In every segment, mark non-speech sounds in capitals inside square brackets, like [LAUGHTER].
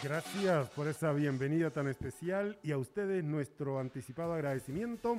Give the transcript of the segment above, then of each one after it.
Gracias por esa bienvenida tan especial y a ustedes nuestro anticipado agradecimiento.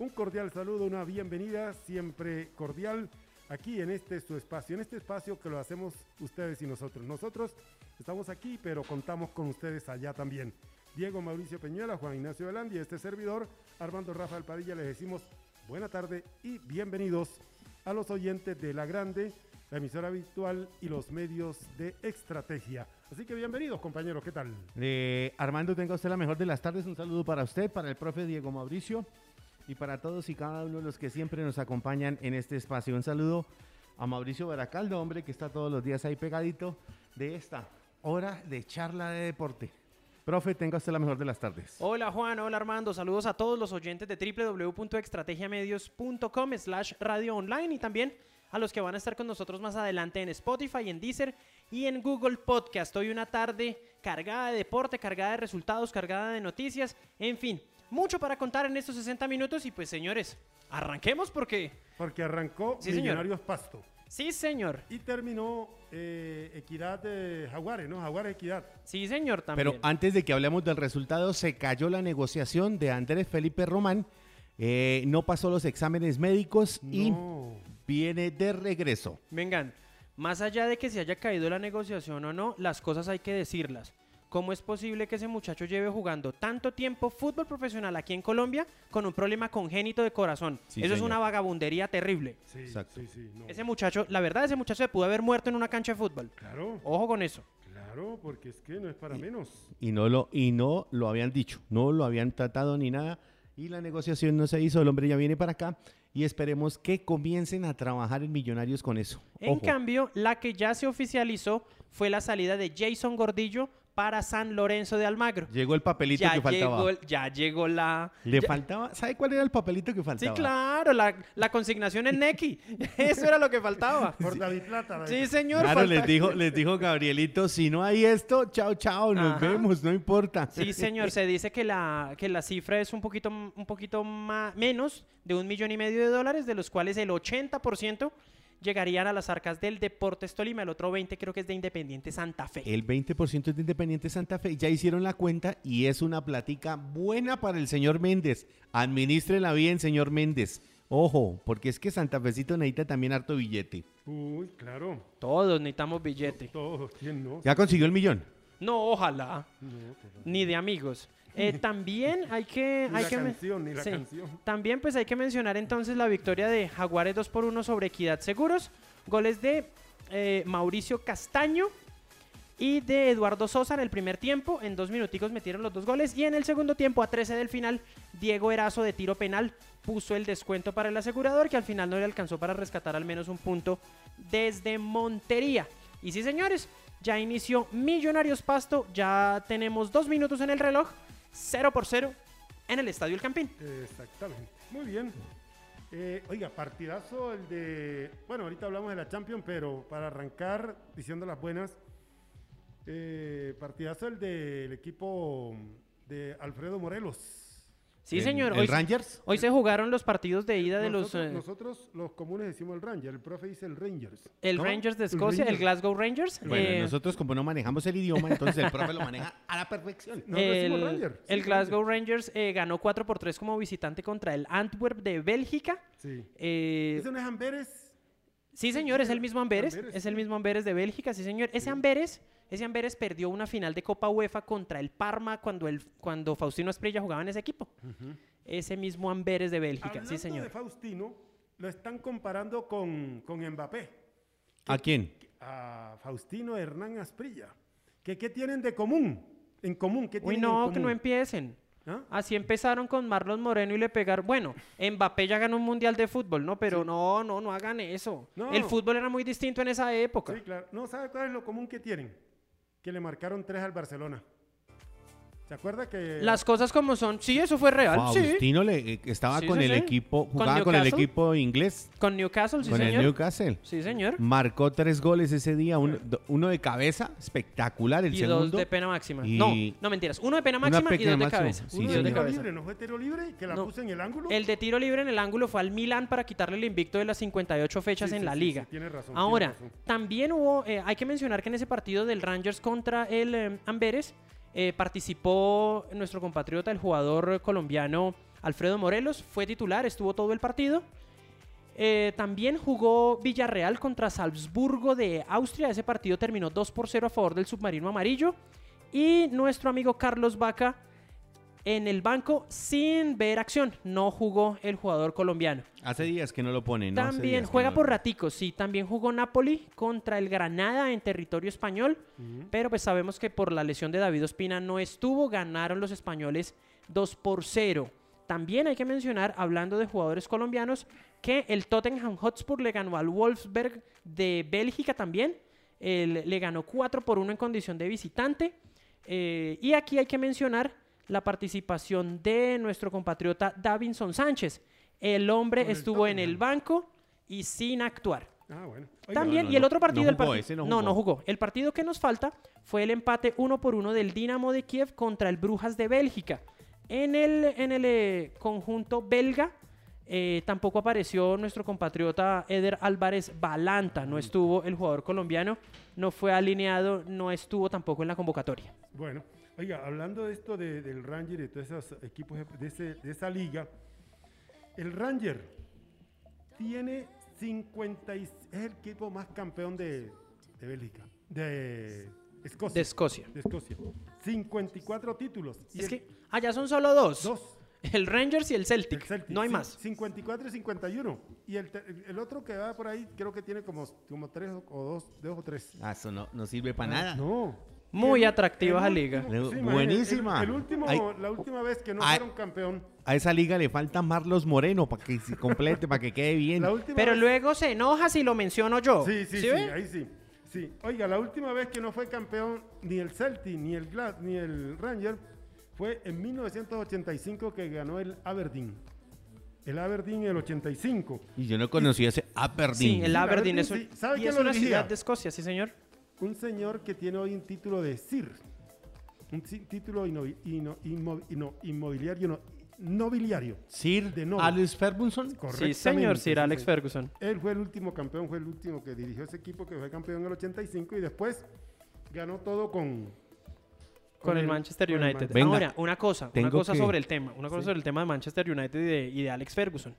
Un cordial saludo, una bienvenida siempre cordial aquí en este su espacio, en este espacio que lo hacemos ustedes y nosotros. Nosotros estamos aquí, pero contamos con ustedes allá también. Diego Mauricio Peñuela, Juan Ignacio Velandi este servidor, Armando Rafael Padilla, les decimos buena tarde y bienvenidos a los oyentes de La Grande, la emisora virtual y los medios de estrategia. Así que bienvenidos, compañeros, ¿qué tal? Eh, Armando, tenga usted la mejor de las tardes. Un saludo para usted, para el profe Diego Mauricio y para todos y cada uno de los que siempre nos acompañan en este espacio. Un saludo a Mauricio Baracaldo, hombre, que está todos los días ahí pegadito de esta hora de charla de deporte. Profe, tenga usted la mejor de las tardes. Hola Juan, hola Armando, saludos a todos los oyentes de www.extrategiamedios.com slash radio online y también a los que van a estar con nosotros más adelante en Spotify, en Deezer y en Google Podcast. Hoy una tarde cargada de deporte, cargada de resultados, cargada de noticias, en fin, mucho para contar en estos 60 minutos y pues señores, arranquemos porque... Porque arrancó Sí, señor. Millonarios Pasto Sí, señor. y terminó eh, Equidad de Jaguares, ¿no? Jaguares Equidad. Sí, señor, también. Pero antes de que hablemos del resultado, se cayó la negociación de Andrés Felipe Román. Eh, no pasó los exámenes médicos y No. Viene de regreso. Vengan, más allá de que se haya caído la negociación o no, las cosas hay que decirlas. ¿Cómo es posible que ese muchacho lleve jugando tanto tiempo fútbol profesional aquí en Colombia con un problema congénito de corazón? Sí, Eso es señor. una vagabundería terrible. Sí, Exacto. sí, sí. no. Ese muchacho, la verdad, ese muchacho se pudo haber muerto en una cancha de fútbol. Claro, Ojo con eso. claro, porque es que no es para menos. Y no lo, y no lo habían dicho, no lo habían tratado ni nada. Y la negociación no se hizo, el hombre ya viene para acá y esperemos que comiencen a trabajar en Millonarios con eso. En Ojo. cambio, la que ya se oficializó fue la salida de Jason Gordillo para San Lorenzo de Almagro. Llegó el papelito Ya que faltaba. llegó, ya llegó la... Le ya- faltaba, ¿sabe cuál era el papelito que Sí, faltaba? claro, la, la consignación en Neki. [LAUGHS] [LAUGHS] Eso era lo que faltaba. Por David Plata. David. Sí, señor. Claro, falta- les dijo, les dijo Gabrielito, si no hay esto, chao, chao, nos Ajá. vemos, no importa. Sí, señor. Se dice que la, que la cifra es un poquito, un poquito ma- menos de un millón y medio de dólares, de los cuales el 80% llegarían a las arcas del Deportes Tolima. El otro 20% creo que es de Independiente Santa Fe. El 20% es de Independiente Santa Fe. Ya hicieron la cuenta y es una platica buena para el señor Méndez. Administrela bien, señor Méndez. Ojo, porque es que Santa Fecito necesita también harto billete. Uy, claro. Todos necesitamos billete. Todos, ¿quién no? ¿Ya consiguió el millón? No, ojalá. No, pero- Ni de amigos. Eh, también hay que... Ni hay la que men- canción, ni la Sí. canción. También pues hay que mencionar entonces la victoria de Jaguares 2 por 1 sobre Equidad Seguros. Goles de eh, Mauricio Castaño y de Eduardo Sosa en el primer tiempo. En dos minuticos metieron los dos goles. Y en el segundo tiempo, a 13 del final, Diego Erazo de tiro penal puso el descuento para el asegurador que al final no le alcanzó para rescatar al menos un punto desde Montería. Y sí, señores, ya inició Millonarios Pasto. Ya tenemos dos minutos en el reloj. 0 por 0 en el Estadio El Campín. Exactamente. Muy bien. Eh, oiga, partidazo el de. Bueno, ahorita hablamos de la Champions, pero para arrancar diciendo las buenas, eh, partidazo el del equipo de Alfredo Morelos. Sí, ¿El- señor. ¿El Hoy, Rangers? hoy se jugaron los partidos de ida de los... nosotros, eh, nosotros, los comunes decimos el Ranger, el profe dice el Rangers. el ¿cómo? Rangers de Escocia, el Rangers. Glasgow Rangers. Bueno, eh, nosotros como no manejamos el idioma, entonces el profe lo maneja a la perfección. Decimos el, Ranger. el sí, Glasgow Rangers eh, ganó 4 por 3 como visitante contra el Antwerp de Bélgica. Sí. Eh, ¿Ese no es Amberes? sí, señor, es el mismo Amberes. Amberes, Es el mismo Amberes de Bélgica, sí, señor. Ese Amberes, ese Amberes perdió una final de Copa UEFA contra el Parma cuando, el, cuando Faustino Esprilla jugaba en ese equipo. Ese mismo Amberes de Bélgica, Hablando sí, señor. de Faustino, lo están comparando con, con Mbappé. ¿A quién? a Faustino Hernán Asprilla. ¿Qué, qué tienen de común? En común, ¿qué Uy, tienen no, en que no empiecen. ¿Ah? Así empezaron con Marlon Moreno y le pegaron. Bueno, Mbappé ya ganó un mundial de fútbol, ¿no? Pero no, no, no hagan eso. No. El fútbol era muy distinto en esa época. Sí, claro. No, ¿sabe cuál es lo común que tienen? Que le marcaron tres al Barcelona. ¿Se acuerda que Las cosas como son. Sí, eso fue real. Sí. Faustino le, eh, estaba Sí, con sí, el sí. equipo, Con jugaba con el Newcastle. equipo inglés, Con Newcastle, sí, con señor. el Newcastle. Sí, señor. Marcó tres goles ese día, uno, de cabeza, espectacular, el Y segundo. dos de pena máxima. y- No, no mentiras. Uno de pena máxima y dos de máxima. cabeza. Uno de de tiro cabeza. libre, ¿no fue tiro libre? Que la No. puse en el ángulo. El de tiro libre en el ángulo fue al Milan para quitarle el invicto de las 58 fechas Sí, en sí, la sí, liga. sí, tiene razón, Ahora, tiene razón. también hubo, eh, hay que mencionar que en ese partido del Rangers contra el eh, Amberes eh, participó nuestro compatriota, el jugador colombiano Alfredo Morelos, fue titular, estuvo todo el partido. Eh, también jugó Villarreal contra Salzburgo de Austria. Ese partido terminó 2 por 0 a favor del submarino amarillo. Y nuestro amigo Carlos Vaca en el banco sin ver acción. No jugó el jugador colombiano. Hace días que no lo pone, ¿no? También juega no- por raticos, sí. También jugó Napoli contra el Granada en territorio español. Pero pues sabemos que por la lesión de David Ospina no estuvo. Ganaron los españoles 2 por 0. También hay que mencionar, hablando de jugadores colombianos, que el Tottenham Hotspur le ganó al Wolfsberg de Bélgica también. El- le ganó 4 por 1 en condición de visitante. Eh, y aquí hay que mencionar la participación de nuestro compatriota Davinson Sánchez. El hombre Con el estuvo en el banco y sin actuar. Ah, bueno. Oiga, También, no, y el otro partido, no el jugó, parti- ese no no, no jugó. jugó. El partido que nos falta fue el empate uno por uno del Dinamo de Kiev contra el Brujas de Bélgica. En el, en el eh, conjunto belga eh, tampoco apareció nuestro compatriota Eder Álvarez Balanta. No estuvo el jugador colombiano, no fue alineado, no estuvo tampoco en la convocatoria. Bueno, oiga, hablando de esto de- del Ranger y de todos esos equipos de, ese- de esa liga, el Ranger tiene 50 y- es el equipo más campeón de, de Bélgica, de Escocia. De Escocia. de Escocia. 54 títulos. Y Es el- que allá son solo dos. dos. El Rangers y el Celtic. el Celtic, No hay más. 54 y 51. Y el, el otro que va por ahí creo que tiene como, como tres o dos, dos o tres. Ah, eso no, no sirve para nada. No. Muy el- atractiva el esa liga. buenísima. El, el último, Ay. la última vez que no Ay. fueron campeón. A esa liga le falta Marlos Moreno para que se complete, para que quede bien. Pero vez- luego se enoja si lo menciono yo. Sí, sí, sí, ahí sí. Sí, oiga, la última vez que no fue campeón ni el Celtic, ni el Glad, ni el Ranger fue en 1985 que ganó el Aberdeen. El Aberdeen en el 85. Y yo no conocía ese Sí, Aberdeen. el Sí, Aberdeen Aberdeen, es, un- sí. ¿Sabe y es lo una dirigía? ciudad de Escocia, sí señor. Un señor que tiene hoy un título de Sir. Un título inno- inmo- inno- inmobiliario, no- nobiliario. Sir de no. Alex Ferguson. Sí, señor Sir Alex. Ferguson. Él fue el último campeón, fue el último que dirigió ese equipo que fue campeón en el 85 y después ganó todo con... Con el Manchester el United. Manchester. Venga, Ahora, una cosa, una cosa que- sobre el tema, una cosa Sí. sobre el tema de Manchester United y de, y de Alex Ferguson.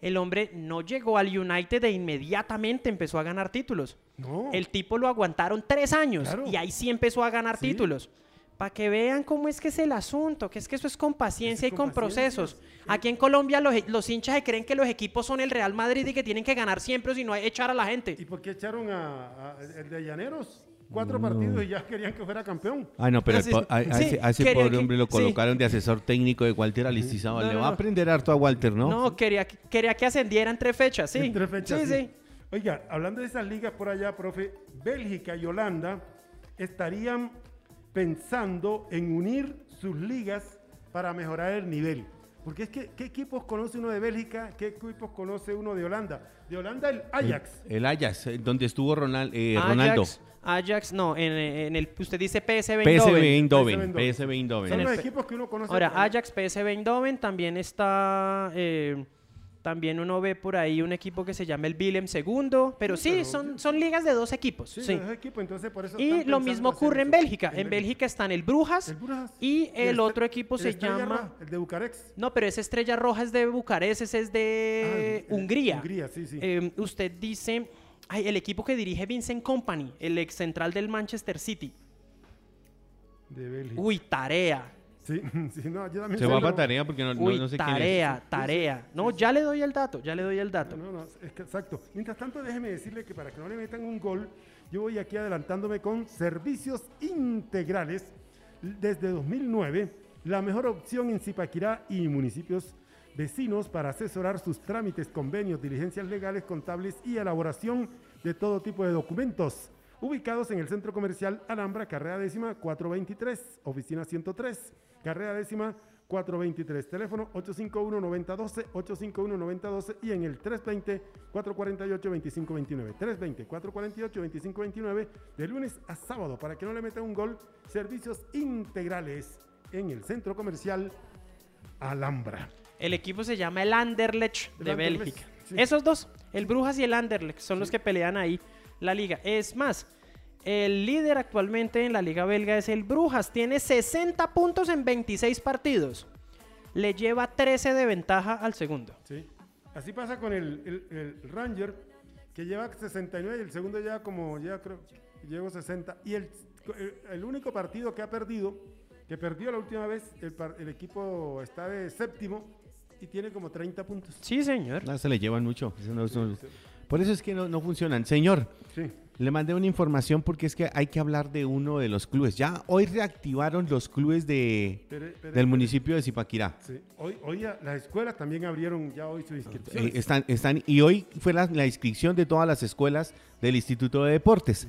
El hombre no llegó al United e inmediatamente empezó a ganar títulos. No, El tipo lo aguantaron tres años Claro. y ahí sí empezó a ganar Sí. títulos. Para que vean cómo es que es el asunto, que es que eso es con paciencia y con con procesos. paciencia. Aquí en Colombia los, los hinchas se creen que los equipos son el Real Madrid y que tienen que ganar siempre o si no echar a la gente. ¿y por qué echaron a, a- el de Llaneros? Cuatro partidos y ya querían que fuera campeón. Ah, no, pero Ah, a, a sí, ese, a ese quería pobre que- hombre lo sí. colocaron de asesor técnico de Walter Aristizábal. No, Le no, va a aprender harto a Walter, ¿no? No, quería, que- quería que ascendiera entre fechas, sí. Entre fechas, Sí, sí. sí. Oiga, hablando de esas ligas por allá, profe, Bélgica y Holanda estarían pensando en unir sus ligas para mejorar el nivel. Porque es que, ¿qué equipos conoce uno de Bélgica? ¿Qué equipos conoce uno de Holanda? De Holanda el Ajax. El Ajax, eh, donde estuvo Ronald, eh, Ronaldo. Ajax, no, en, en el, usted dice PSV PSV Eindhoven. PSV PSV Eindhoven. Son los equipos que uno conoce. Ahora, Ajax, PSV Eindhoven, también está, eh, también uno ve por ahí un equipo que se llama el Willem II, pero Sí, sí, pero- son, son ligas de dos equipos, Sí, sí. los equipos, entonces por eso Y lo mismo ocurre en. Bélgica. En Bélgica están el Brujas El Brujas. y el otro equipo el se Estrella llama... Roja, el de Bucarest. No, pero esa Estrella Roja es de Bucarest, ese es de Ah, Hungría. Hungría, sí, sí. Eh, usted dice, ay, el equipo que dirige Vincent Company, el ex central del Manchester City. de Bélgica. Uy, tarea. Sí, [LAUGHS] sí, no, yo también Se va para tarea porque no, Uy, no sé quién es. tarea, tarea. No, ya le doy el dato, ya le doy el dato. No, no, es que exacto. Mientras tanto, déjeme decirle que para que no le metan un gol, yo voy aquí adelantándome con servicios integrales. Desde 2009, la mejor opción en Zipaquirá y municipios vecinos para asesorar sus trámites, convenios, diligencias legales, contables y elaboración de todo tipo de documentos. ubicados en el Centro Comercial Alhambra, carrera décima 423, oficina 103, carrera décima 423, teléfono 851-9012, 851-9012 y en el 320-448-2529. 320-448-2529 de lunes a sábado para que no le metan un gol. Servicios integrales en el centro comercial Alhambra. El equipo se llama el Anderlecht El de Anderlecht, Bélgica. sí. Esos dos, el Brujas y el Anderlecht, son los que pelean ahí la liga. Es más, el líder actualmente en la liga belga es el Brujas. Tiene 60 puntos en 26 partidos. Le lleva 13 de ventaja al segundo. Sí. Así pasa con el, el- el Ranger, que lleva 69 y el segundo ya como, ya creo, llegó 60. Y el, el, el único partido que ha perdido, que perdió la última vez, el, el equipo está de séptimo y tiene como 30 puntos. Sí, señor. No, se le llevan mucho. Por eso es que no, no funcionan. Señor, Sí. le mandé una información porque es que hay que hablar de uno de los clubes. Ya hoy reactivaron los clubes de, del municipio de Zipaquirá. Sí. Hoy, hoy las escuelas también abrieron ya hoy su inscripción. Eh, están, están, y hoy fue la, la inscripción de todas las escuelas del Instituto de Deportes.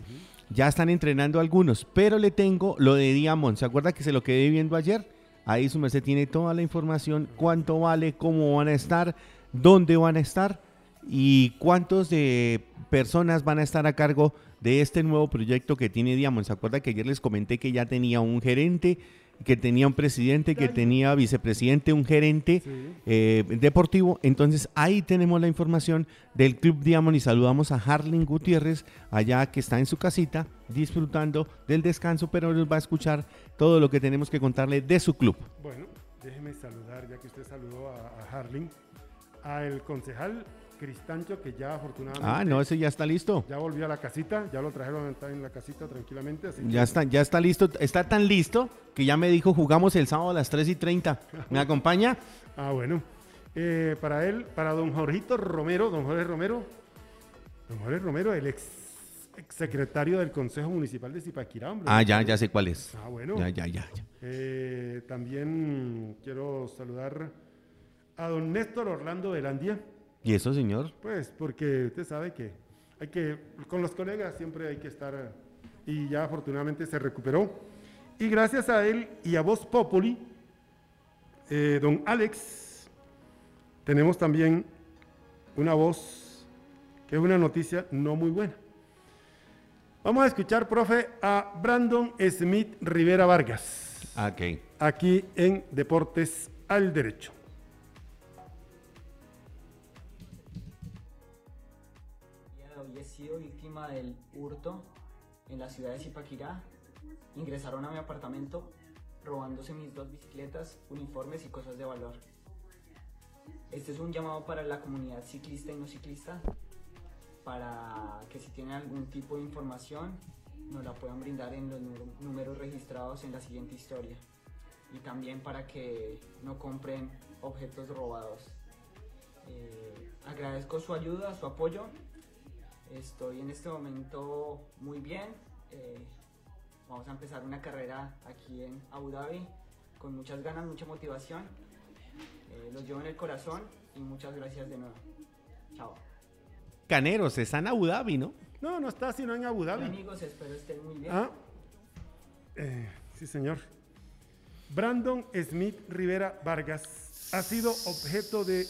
Ya están entrenando algunos, pero le tengo lo de Diamond. ¿Se acuerda que se lo quedé viendo ayer? Ahí su merced tiene toda la información, cuánto vale, cómo van a estar, dónde van a estar y cuántos de personas van a estar a cargo de este nuevo proyecto que tiene Diamond. ¿Se acuerda que ayer les comenté que ya tenía un gerente, que tenía un presidente, que tenía vicepresidente, un gerente? Sí. eh, deportivo. Entonces ahí tenemos la información del Club Diamond y saludamos a Harling Gutiérrez allá que está en su casita disfrutando del descanso, pero nos va a escuchar todo lo que tenemos que contarle de su club. Bueno, déjeme saludar, ya que usted saludó a, a Harling, al concejal Cristancho, que ya afortunadamente Ah, no, ese ya está listo. ya volvió a la casita, ya lo trajeron en la casita tranquilamente. Así Ya que- está, ya está listo. Está tan listo que ya me dijo jugamos el sábado a las 3 y 30. ¿Me [LAUGHS] acompaña? Ah, bueno. Eh, para él, para don Jorgito Romero, don Jorge Romero, don Jorge Romero, el ex, ex secretario del Consejo Municipal de Zipaquirá, hombre. Ah, ya, ya sé cuál es. Ah, bueno. Ya, ya, ya. ya. Eh, también quiero saludar a don Néstor Orlando Velandia, ¿Y eso, señor? pues porque usted sabe que hay que, con los colegas siempre hay que estar, y ya afortunadamente se recuperó. Y gracias a él y a Voz Populi, eh, don Alex, tenemos también una voz que es una noticia no muy buena. Vamos a escuchar, profe, a Brandon Smith Rivera Vargas Ah, Ok. aquí en Deportes al Derecho. Víctima del hurto en la ciudad de Zipaquirá. Ingresaron a mi apartamento robándose mis dos bicicletas, uniformes y cosas de valor. Este es un llamado para la comunidad ciclista y no ciclista para que si tienen algún tipo de información nos la puedan brindar en los número- números registrados en la siguiente historia y también para que no compren objetos robados. Eh, agradezco su ayuda, su apoyo. Estoy en este momento muy bien. Eh, vamos a empezar una carrera aquí en Abu Dhabi con muchas ganas, mucha motivación. Eh, los llevo en el corazón y muchas gracias de nuevo. Chao. Caneros, está en Abu Dhabi, ¿no? No, no está sino en Abu Dhabi. Amigos, espero estén muy bien. Ah, eh, sí, señor. Brandon Smith Rivera Vargas ha sido objeto de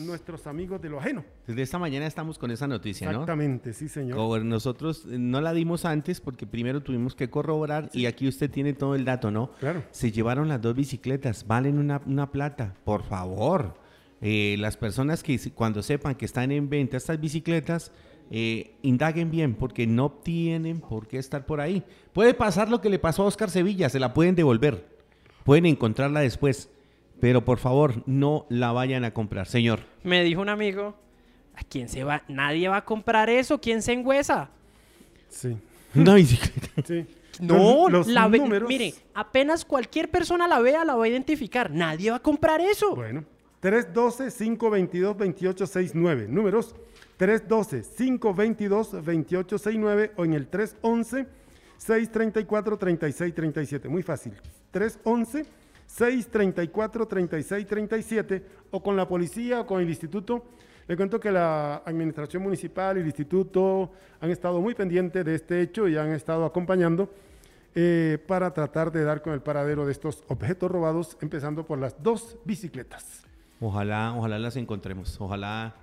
nuestros amigos de lo ajeno. Desde esta mañana estamos con esa noticia, ¿no? Exactamente, sí, señor. Como nosotros eh, no la dimos antes porque primero tuvimos que corroborar y aquí usted tiene todo el dato, ¿no? Claro. Se llevaron las dos bicicletas, valen una, una plata, por favor. Eh, las personas que cuando sepan que están en venta estas bicicletas, eh, indaguen bien porque no tienen por qué estar por ahí. Puede pasar lo que le pasó a Oscar Sevilla, se la pueden devolver, pueden encontrarla después, pero por favor no la vayan a comprar, señor. Me dijo un amigo, ¿a quién se va? Nadie va a comprar eso, ¿quién se engüesa? Sí, [LAUGHS] Una bicicleta. sí. No, Los- los la ve- números- mire, apenas cualquier persona la vea, la va a identificar. Nadie va a comprar eso. Bueno, 312-522-2869. Números 312-522-2869 o en el 311-634-3637. Muy fácil. 311-634-3637 o con la policía o con el instituto Le cuento que la administración municipal y el instituto han estado muy pendientes de este hecho y han estado acompañando eh, para tratar de dar con el paradero de estos objetos robados, empezando por las dos bicicletas. Ojalá, ojalá las encontremos. Ojalá,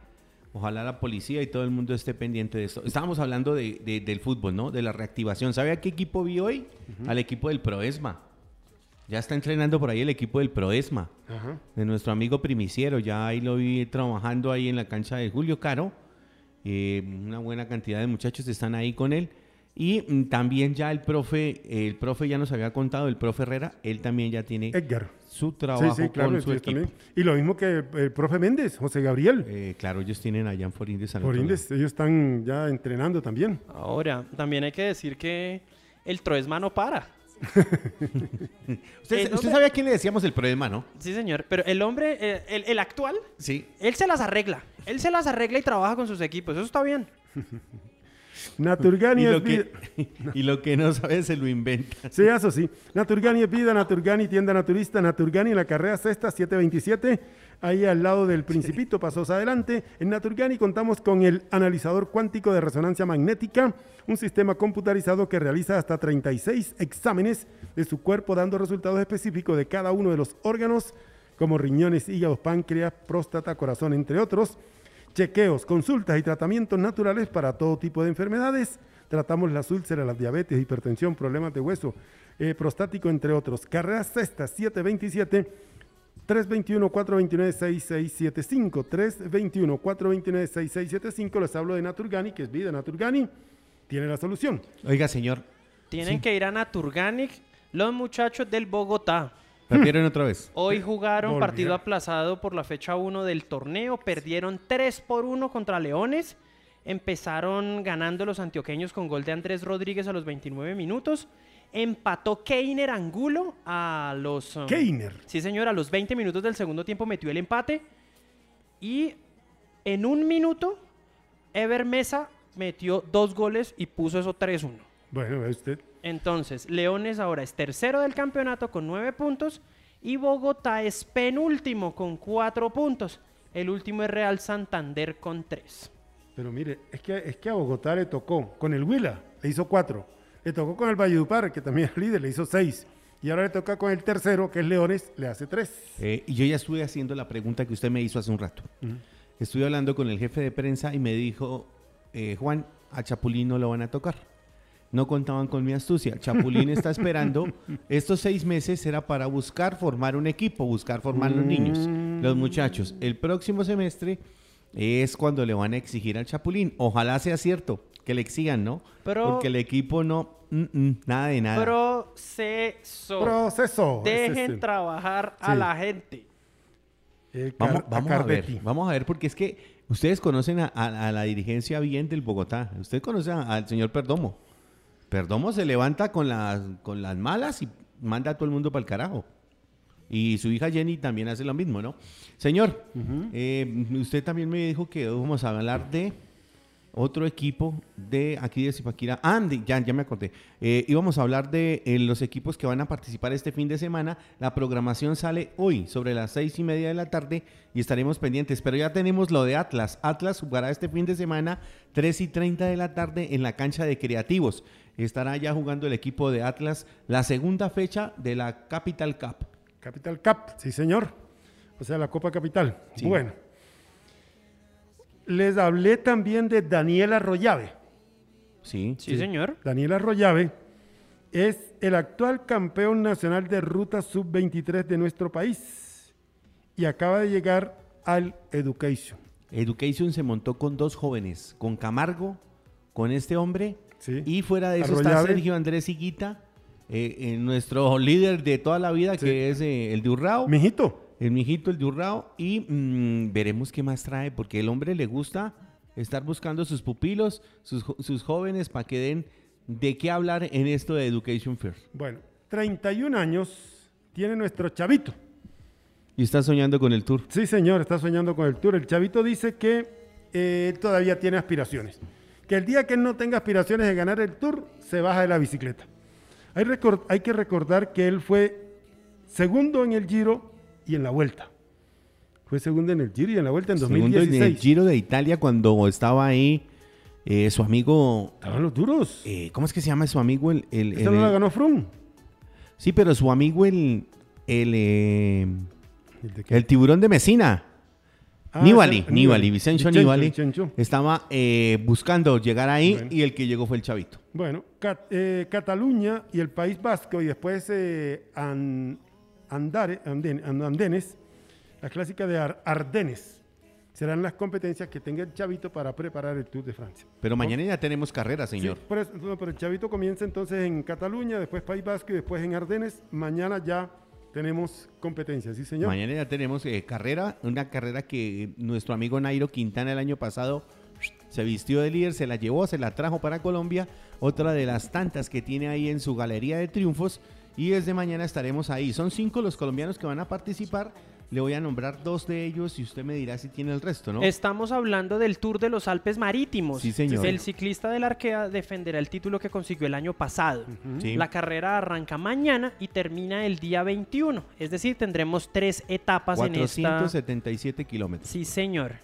ojalá la policía y todo el mundo esté pendiente de esto. Estábamos hablando de, de- del fútbol, ¿no? De la reactivación. ¿Sabe a qué equipo vi hoy? Al equipo del Proesma. Ya está entrenando por ahí el equipo del Proesma, Ajá. de nuestro amigo Primiciero. Ya ahí lo vi trabajando ahí en la cancha de Julio Caro. Eh, una buena cantidad de muchachos están ahí con él. Y mm, también ya el profe, el profe ya nos había contado, el profe Herrera, él también ya tiene Edgar. su Sí, trabajo sí, claro, con su equipo. también. Y lo mismo que el, el profe Méndez, José Gabriel. Eh, claro, ellos tienen allá en Forindes. al Por otro Indes, ellos están ya entrenando también. Ahora, también hay que decir que el Troesma no para. [LAUGHS] ¿Usted, usted sabe a quién le decíamos el problema, no? Sí, señor. Pero el hombre, eh, el, el actual, Sí. él se las arregla. Él se las arregla y trabaja con sus equipos. Eso está bien. [LAUGHS] Naturgani Y es lo, vida. que, [LAUGHS] y lo que no sabe se lo inventa. Sí, eso sí. Naturgani es vida, Naturgani tienda naturista, Naturgani en la carrera sexta 727, ahí al lado del Principito, pasos adelante. En Naturgani contamos con el analizador cuántico de resonancia magnética, un sistema computarizado que realiza hasta 36 exámenes de su cuerpo dando resultados específicos de cada uno de los órganos, como riñones, hígado, páncreas, próstata, corazón, entre otros. Chequeos, consultas y tratamientos naturales para todo tipo de enfermedades. Tratamos las úlceras, la diabetes, hipertensión, problemas de hueso, eh, prostático, entre otros. Carrera Sexta 727 321-429-6675. 321-429-6675. Les hablo de Naturgani, que es vida. Naturgani tiene la solución. Oiga, señor, Tienen Sí. que ir a Naturganic los muchachos del Bogotá. [LAUGHS] perdieron otra vez. Hoy jugaron Volvieron. partido aplazado por la fecha 1 del torneo. Perdieron 3 por 1 contra Leones. Empezaron ganando los antioqueños con gol de Andrés Rodríguez a los 29 minutos. Empató Keiner Angulo a los... um, Keiner. Sí, señor, a los 20 minutos del segundo tiempo metió el empate. Y en un minuto, Ever Mesa metió dos goles y puso eso 3-1. Bueno, ve usted. Entonces, Leones ahora es tercero del campeonato con nueve puntos y Bogotá es penúltimo con cuatro puntos. El último es Real Santander con tres. Pero mire, es que, es que a Bogotá le tocó con el Huila, le hizo cuatro. Le tocó con el Valledupar, que también es líder, le hizo seis. Y ahora le toca con el tercero, que es Leones, le hace tres. Eh, y yo ya estuve haciendo la pregunta que usted me hizo hace un rato. Estuve hablando con el jefe de prensa y me dijo, eh, Juan, a Chapulín no lo van a tocar. No contaban con mi astucia. Chapulín está esperando. [LAUGHS] Estos seis meses era para buscar formar un equipo, buscar formar los niños, los muchachos. El próximo semestre es cuando le van a exigir al Chapulín. Ojalá sea cierto que le exigan, ¿no? Pero- Porque el equipo no, mm, mm, nada de nada. Proceso. Proceso. Dejen trabajar a Sí. la gente. el Vamos, vamos a ver, vamos a ver, porque es que ustedes conocen a, a- a la dirigencia bien del Bogotá. Usted conoce a- al señor Perdomo. Perdomo se levanta con las, con las malas y manda a todo el mundo para el carajo. Y su hija Jenny también hace lo mismo, ¿no? Señor, eh, usted también me dijo que vamos a hablar de otro equipo de aquí de Zipaquirá. Ah, de- ya, ya me acordé. Eh, íbamos a hablar de eh, los equipos que van a participar este fin de semana. La programación sale hoy sobre las seis y media de la tarde y estaremos pendientes. Pero ya tenemos lo de Atlas. Atlas jugará este fin de semana 3 y 30 de la tarde en la cancha de creativos. Estará ya jugando el equipo de Atlas la segunda fecha de la Capital Cup. Capital Cup, sí señor. O sea, la Copa Capital. Sí. Bueno. Les hablé también de Daniela Rollave. Sí, Sí, señor. Daniela Rollave es el actual campeón nacional de ruta sub-23 de nuestro país y acaba de llegar al Education. Education se montó con dos jóvenes, con Camargo, con este hombre, Sí. y fuera de eso está. Sergio Andrés Higuita, eh, eh, nuestro líder de toda la vida, Sí. que es eh, el de Urrao, Mijito, el mijito, el de Urrao, y mm, veremos qué más trae, porque el hombre le gusta estar buscando sus pupilos, sus, sus jóvenes, para que den de qué hablar en esto de Education Fair. bueno, 31 años tiene nuestro chavito. Y está soñando con el tour. Sí, señor, está soñando con el tour. El chavito dice que él todavía tiene aspiraciones. Que el día que él no tenga aspiraciones de ganar el tour, se baja de la bicicleta. Hay, que recordar que él fue segundo en el Giro y en la Vuelta. Fue segundo en el Giro y en la Vuelta en Segundo en 2016. el Giro de Italia cuando estaba ahí eh, su amigo... Estaban los duros. eh, ¿Cómo es que se llama su amigo? El, el- Esta el- no la ganó Froome. sí, pero su amigo el... El, eh, ¿El de qué? el tiburón de Mesina. Ah, ese- Nibali, Vicencio. Vicencio. Estaba eh, buscando llegar ahí Bueno. y el que llegó fue el chavito. Bueno, Cat- eh, Cataluña y el País Vasco y después eh, Andare- Anden- Andenes, la clásica de Ar- Ardenes, serán las competencias que tenga el Chavito para preparar el Tour de Francia. Pero mañana ya tenemos carrera, señor. Sí, por eso- no, pero el Chavito comienza entonces en Cataluña, después País Vasco y después en Ardenes. Mañana ya tenemos competencias, ¿sí señor? Mañana ya tenemos eh, carrera, una carrera que nuestro amigo Nairo Quintana el año pasado [SNIFFS] se vistió de líder, se la llevó, se la trajo para Colombia, otra de las tantas que tiene ahí en su galería de triunfos y desde mañana estaremos ahí. Son cinco los colombianos que van a participar, le voy a nombrar dos de ellos y usted me dirá si tiene el resto, ¿no? Estamos hablando del Tour de los Alpes Marítimos. Sí, señor. El ciclista del Arkea defenderá el título que consiguió el año pasado. Sí. La carrera arranca mañana y termina el día 21. Es decir, tendremos tres etapas en esta. 477 kilómetros. Sí, señor.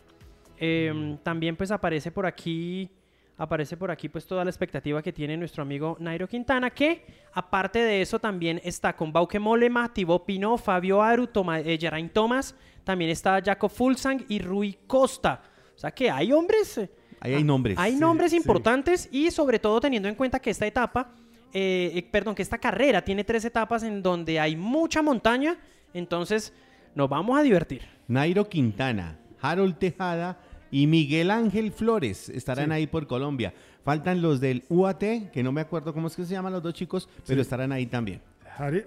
Eh, también pues aparece por aquí, aparece por aquí pues toda la expectativa que tiene nuestro amigo Nairo Quintana, que aparte de eso también está con Bauke Molema, Thibaut Pinot, Fabio Aru, Toma, eh, Geraint Thomas, también está Jacob Fulsang y Rui Costa. O sea que hay hombres, eh, Ahí hay nombres. hay Sí, nombres sí. importantes y sobre todo teniendo en cuenta que esta etapa, eh, eh, perdón, que esta carrera tiene tres etapas en donde hay mucha montaña, entonces nos vamos a divertir. Nairo Quintana, Harold Tejada y Miguel Ángel Flores estarán Sí. ahí por Colombia. Faltan los del UAT, que no me acuerdo cómo es que se llaman los dos chicos, pero estarán ahí también.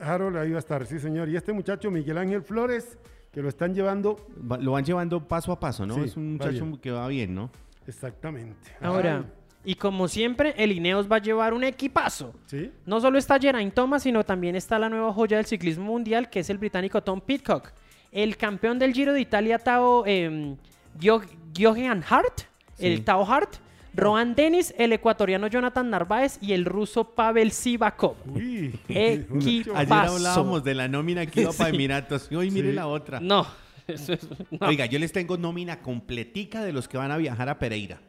Harold ahí va a estar, sí señor. Y este muchacho, Miguel Ángel Flores, que lo están llevando Va- Lo van llevando paso a paso, ¿no? Sí, es un muchacho que va bien, ¿no? exactamente. Ahora, Ay, y como siempre, el Ineos va a llevar un equipazo. ¿Sí? No solo está Geraint Thomas, sino también está la nueva joya del ciclismo mundial, que es el británico Tom Pitcock. El campeón del Giro de Italia, Tao eh, Johan Hart, Sí. el Tao Hart, Rohan Dennis, el ecuatoriano Jonathan Narváez y el ruso Pavel Sivakov. Uy. [LAUGHS] Equipazo. Ayer hablábamos de la nómina que iba para Sí. Emiratos y hoy mire Sí. la otra. No, [LAUGHS] eso es- no. Oiga, yo les tengo nómina completica de los que van a viajar a Pereira.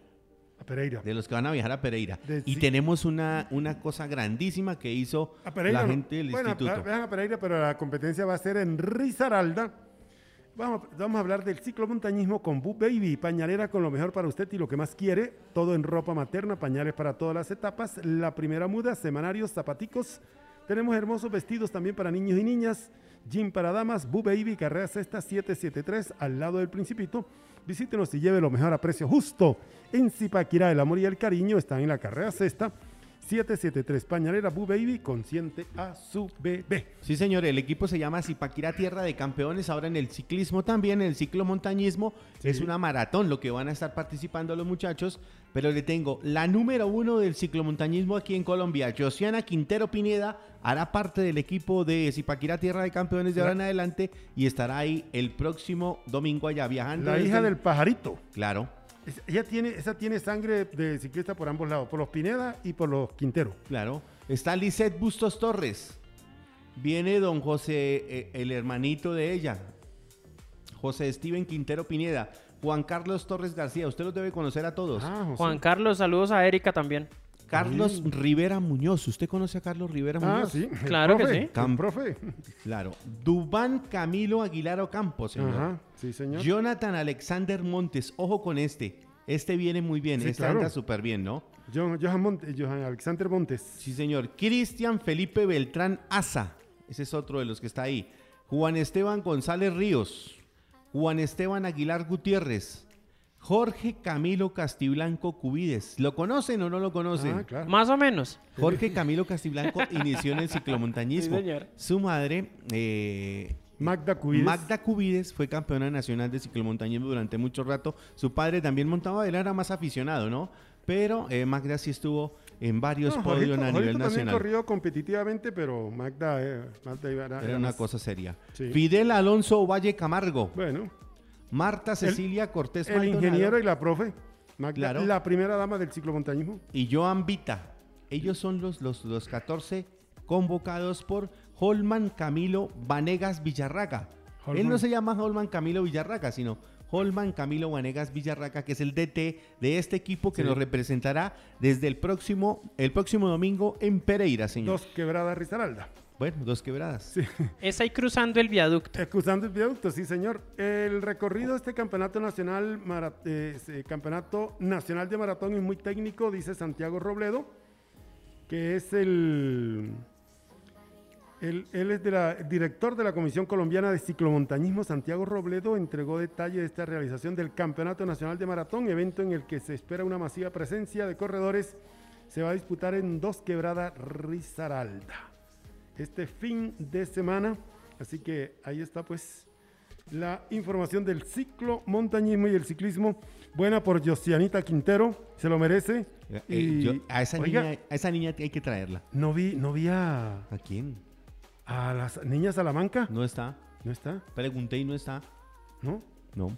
A Pereira. De los que van a viajar a Pereira. De- y sí. tenemos una, una cosa grandísima que hizo A Pereira. la gente del bueno, instituto. vean a Pereira, pero la competencia va a ser en Risaralda. Vamos, a hablar del ciclomontañismo con Boo Baby, pañalera con lo mejor para usted y lo que más quiere. Todo en ropa materna, pañales para todas las etapas. La primera muda, semanarios, zapaticos. Tenemos hermosos vestidos también para niños y niñas. Gym para damas, Boo Baby, carrera sexta 773, al lado del Principito. Visítenos y lleve lo mejor a precio justo. En Zipaquirá, el amor y el cariño están en la carrera sexta. 773 Pañalera Boo Baby consiente a su bebé. Sí, señor, el equipo se llama Zipaquirá Tierra de Campeones, ahora en el ciclismo también, en el ciclomontañismo, Sí. es una maratón lo que van a estar participando los muchachos, pero le tengo la número uno del ciclomontañismo aquí en Colombia, Josiana Quintero Pineda, hará parte del equipo de Zipaquirá Tierra de Campeones de ahora en adelante y estará ahí el próximo domingo allá viajando. La hija el- del pajarito. Claro, Ella tiene, esa tiene sangre de ciclista por ambos lados, por los Pineda y por los Quintero. claro. Está Lisette Bustos Torres, viene don José, eh, el hermanito de ella, José Steven Quintero Pineda, Juan Carlos Torres García, usted los debe conocer a todos. Ah, José. Juan Carlos, saludos a Erika también. Carlos Rivera Muñoz, ¿usted conoce a Carlos Rivera Ah, Muñoz? sí. el Claro que profe, sí. Cam- profe. Claro. Dubán Camilo Aguilar Ocampo, señor. Ajá, sí, señor. Jonathan Alexander Montes, ojo con este. Este viene muy bien, Sí, este claro. anda súper bien, ¿no? Johan, Johan Monte- Johan Alexander Montes. Sí, señor. Cristian Felipe Beltrán Asa, ese es otro de los que está ahí. Juan Esteban González Ríos, Juan Esteban Aguilar Gutiérrez, Jorge Camilo Castiblanco Cubides. ¿Lo conocen o no lo conocen? Ah, claro. Más o menos. Jorge Camilo Castiblanco [LAUGHS] inició en el ciclomontañismo. Sí, señor. Su madre, eh, Magda Cubides. Magda Cubides, fue campeona nacional de ciclomontañismo durante mucho rato. Su padre también montaba, él era más aficionado, ¿no? Pero eh, Magda sí estuvo en varios No, podios a nivel también nacional. corrió competitivamente, pero Magda, eh, Magda iba- era, Era era una más- cosa seria. Sí. Fidel Alonso Valle Camargo, Bueno, Marta Cecilia Cortés el Maldonado ingeniero y la profe. Magda, Claro. la primera dama del ciclomontañismo. y Joan Vita. Ellos son los, los, los 14 convocados por Holman Camilo Vanegas Villarraga. Él no se llama Holman Camilo Villarraca, sino Holman Camilo Vanegas Villarraca, que es el DT de este equipo que Sí. nos representará desde el próximo, el próximo domingo en Pereira, señor. Dos quebradas Risaralda. Bueno, dos quebradas. Sí. Es ahí cruzando el viaducto. Excusando el viaducto, sí, señor. El recorrido de este campeonato nacional, eh, eh, campeonato nacional de maratón es muy técnico, dice Santiago Robledo, que es el, el- él es de la- el director de la Comisión Colombiana de Ciclomontañismo. Santiago Robledo entregó detalle de esta realización del Campeonato Nacional de Maratón, evento en el que se espera una masiva presencia de corredores. Se va a disputar en Dos Quebradas Risaralda este fin de semana. Así que ahí está pues la información del ciclo montañismo y el ciclismo. Buena por Josianita Quintero, se lo merece. Eh, Y, yo- a, esa oiga, niña, a esa niña hay que traerla. no vi, no vi a, ¿A quién? a las niñas Salamanca. No está. No está, Pregunté y no está. ¿no? No.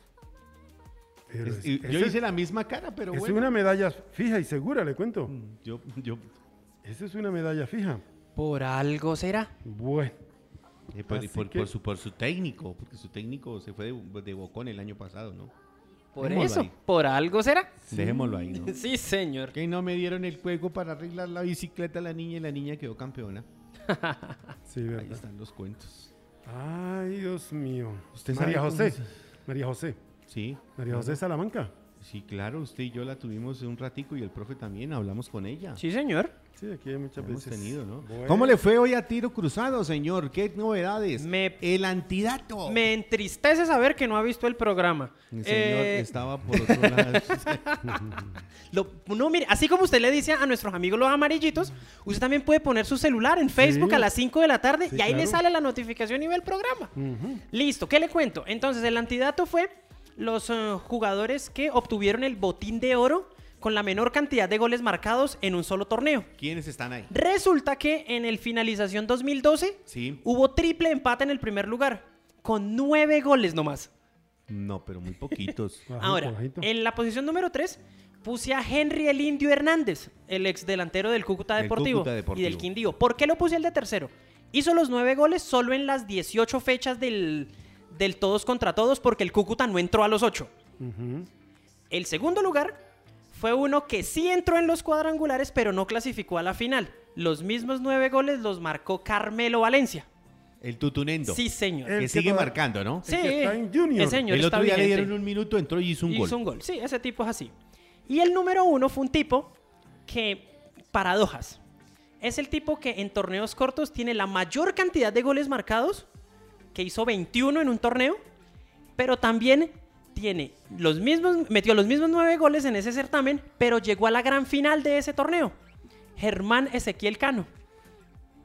Pero Es- es- y- es yo hice la misma cara, pero es bueno. una medalla fija y segura, le cuento. Mm, Yo, yo, Esa es una medalla fija. Por algo será. Bueno, eh, por, Así por- que- por su, por su técnico, porque su técnico se fue de, de Bocón el año pasado, ¿no? Por Dejémoslo eso, ahí. por algo será. Dejémoslo ahí, ¿no? [LAUGHS] Sí, señor. Que no me dieron el juego para arreglar la bicicleta a la niña y la niña quedó campeona. [LAUGHS] sí, Ahí verdad. están los cuentos. Ay, Dios mío. ¿Usted María José. es? María José. Sí. María José Salamanca. Sí, claro, usted y yo la tuvimos un ratico y el profe también, hablamos con ella. Sí, señor. Sí, aquí hay muchas Hemos veces. tenido, ¿no? Bueno. ¿Cómo le fue hoy a tiro cruzado, señor? ¿Qué novedades? Me- El antidato. Me entristece saber que no ha visto el programa. El señor Eh, estaba por otro lado. [LAUGHS] lo- no, mire, así como usted le dice a nuestros amigos los amarillitos, usted también puede poner su celular en Facebook Sí. a las 5 de la tarde Sí, y ahí le sale la notificación y ve el programa. Listo, ¿qué le cuento? Entonces, el antidato fue los eh, jugadores que obtuvieron el botín de oro con la menor cantidad de goles marcados en un solo torneo. ¿Quiénes están ahí? Resulta que en el finalización 2012 Sí. hubo triple empate en el primer lugar, con nueve goles nomás. No, pero muy poquitos. [LAUGHS] Ahora, en la posición número 3 puse a Henry el Indio Hernández, el ex delantero del Cúcuta Deportivo, Cúcuta y del Quindío. ¿Por qué lo puse el de tercero? Hizo los nueve goles solo en las 18 fechas del, del todos contra todos porque el Cúcuta no entró a los 8. Ujú. El segundo lugar fue uno que sí entró en los cuadrangulares pero no clasificó a la final. Los mismos nueve goles los marcó Carmelo Valencia. El tutunendo. Sí, señor. El que que sigue marcando, ¿no? Sí, que está en Junior. el señor el está otro día le dieron un minuto, entró y hizo un hizo gol. un gol. Sí, ese tipo es así. Y el número uno fue un tipo que, paradojas, es el tipo que en torneos cortos tiene la mayor cantidad de goles marcados, que hizo 21 en un torneo, pero también tiene los mismos, metió los mismos nueve goles en ese certamen, pero llegó a la gran final de ese torneo. Germán Ezequiel Cano,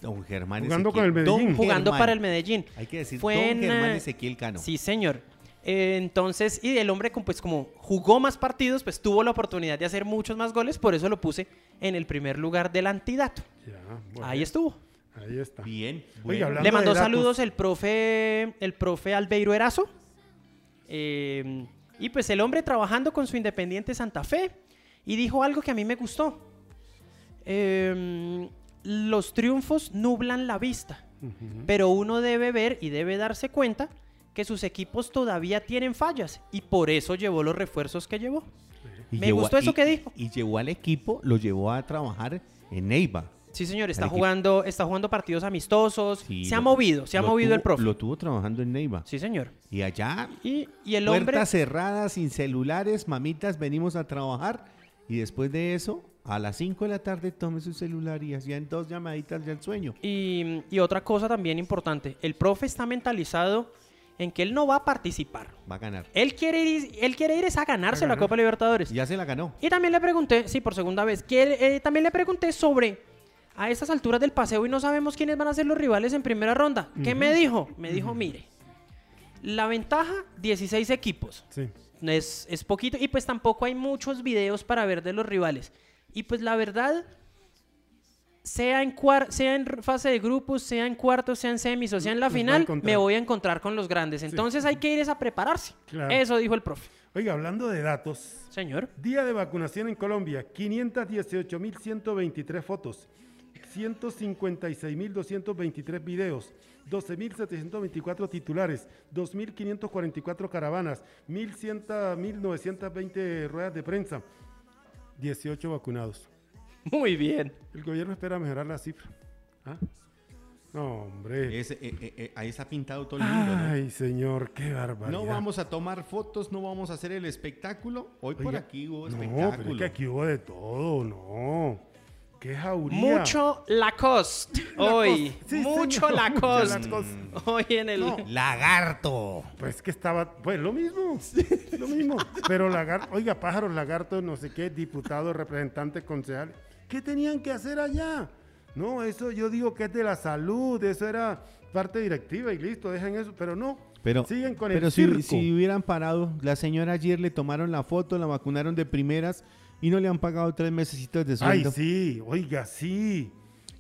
Don Germán Jugando Ezequiel- con el Medellín. Don jugando Germán. para el Medellín. Hay que decir Fue Don en, Germán eh, Ezequiel Cano. Sí, señor. Eh, entonces, y el hombre, como, pues como jugó más partidos, pues tuvo la oportunidad de hacer muchos más goles, por eso lo puse en el primer lugar del antidato. Ya, bueno, Ahí estuvo. Ahí está. Bien. Bueno. Le mandó saludos el profe, el profe Albeiro Erazo. Eh, y pues el hombre trabajando con su Independiente Santa Fe. Y dijo algo que a mí me gustó. Eh, los triunfos nublan la vista. Pero uno debe ver y debe darse cuenta que sus equipos todavía tienen fallas. Y por eso llevó los refuerzos que llevó. Y me llevó- gustó eso y- que dijo. Y llevó al equipo, lo llevó a trabajar en Neiva. Sí, señor, está jugando, está jugando partidos amistosos. Sí, se ha lo- movido, se ha movido el profe. Lo tuvo trabajando en Neiva. Sí, señor. Y allá, Y, y el puertas hombre. cerradas, sin celulares, mamitas, venimos a trabajar. Y después de eso, a las 5 de la tarde, tome su celular y hacían dos llamaditas del sueño. Y, y otra cosa también importante, el profe está mentalizado en que él no va a participar. Va a ganar. Él quiere ir, él quiere ir es a ganarse A la. Copa Libertadores. Ya se la ganó. Y también le pregunté, sí, por segunda vez, que, eh, también le pregunté sobre a estas alturas del paseo y no sabemos quiénes van a ser los rivales en primera ronda. ¿Qué me dijo? Me dijo, mire, la ventaja, 16 equipos. Sí. Es, es poquito y pues tampoco hay muchos videos para ver de los rivales. Y pues la verdad, sea en, cuar- sea en fase de grupos, sea en cuartos, sea en semis o sea en la final, me voy a encontrar con los grandes. Entonces hay que ir a prepararse. Claro. Eso dijo el profe. Oiga, hablando de datos, Señor. día de vacunación en Colombia, 518.123 fotos, 156.223 videos, 12.724 titulares, 2.544 caravanas, 1.100 1.920 ruedas de prensa, 18 vacunados. Muy bien. El gobierno espera mejorar la cifra. ¿Ah? No, hombre. Ese, eh, eh, eh, ahí está pintado todo el mundo. ¿no? Ay, señor, qué barbaridad. No vamos a tomar fotos, no vamos a hacer el espectáculo. Hoy por Oiga, aquí hubo No, espectáculo. pero es que aquí hubo de todo, no. Qué jauría. Mucho Lacoste [LAUGHS] hoy. Sí, Mucho señor, Lacoste. [LAUGHS] Hoy en el. No. Lagarto. Pues que estaba, pues lo mismo, lo mismo. Pero lagarto, oiga, pájaros, lagarto, no sé qué, diputado, representante, concejal, ¿qué tenían que hacer allá? No, eso yo digo que es de la salud, eso era parte directiva y listo, dejen eso, pero no, Pero, siguen con pero el si, circo. si hubieran parado, la señora ayer le tomaron la foto, la vacunaron de primeras y no le han pagado tres mesecitos de Ay, sueldo. sí, oiga, sí.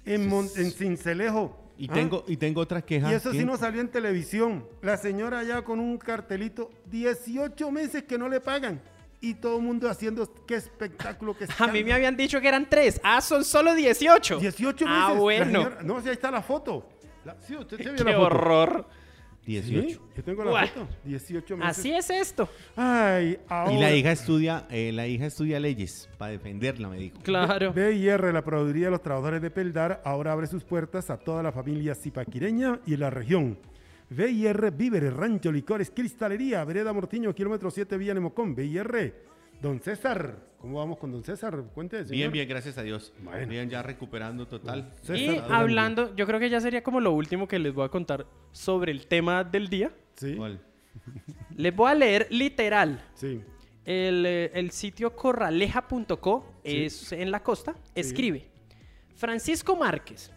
En, Mon- en Cincelejo. Y ¿ah? tengo y tengo otra queja. Y eso sí no salió en televisión. La señora allá con un cartelito, 18 meses que no le pagan. Y todo el mundo haciendo, qué espectáculo, qué [LAUGHS] A mí me habían dicho que eran tres. Ah, son solo 18. 18 meses. Ah, bueno. señora- no, sí, ahí está la foto. La- sí, usted se [LAUGHS] vio Qué la foto. horror. 18. Sí, yo tengo la Buah. foto. 18 meses. Así es esto. Ay, ahora. Y la hija estudia, eh, la hija estudia leyes para defenderla, me dijo. Claro. BIR, la Procuraduría de los Trabajadores de Peldar, ahora abre sus puertas a toda la familia zipaquireña y la región. BIR, Víveres, Rancho, Licores, Cristalería, Vereda Mortiño, kilómetro 7, Villa Nemocón. BIR, Don César. ¿Cómo vamos con Don César? Cuente, señor. Bien, bien, gracias a Dios. Bueno. Bien, ya recuperando total. César, Y adelante. hablando, yo creo que ya sería como lo último que les voy a contar sobre el tema del día. Sí, ¿Cuál? [LAUGHS] Les voy a leer literal. sí. El, eh, el sitio corraleja.co es en la costa. Escribe: Francisco Márquez,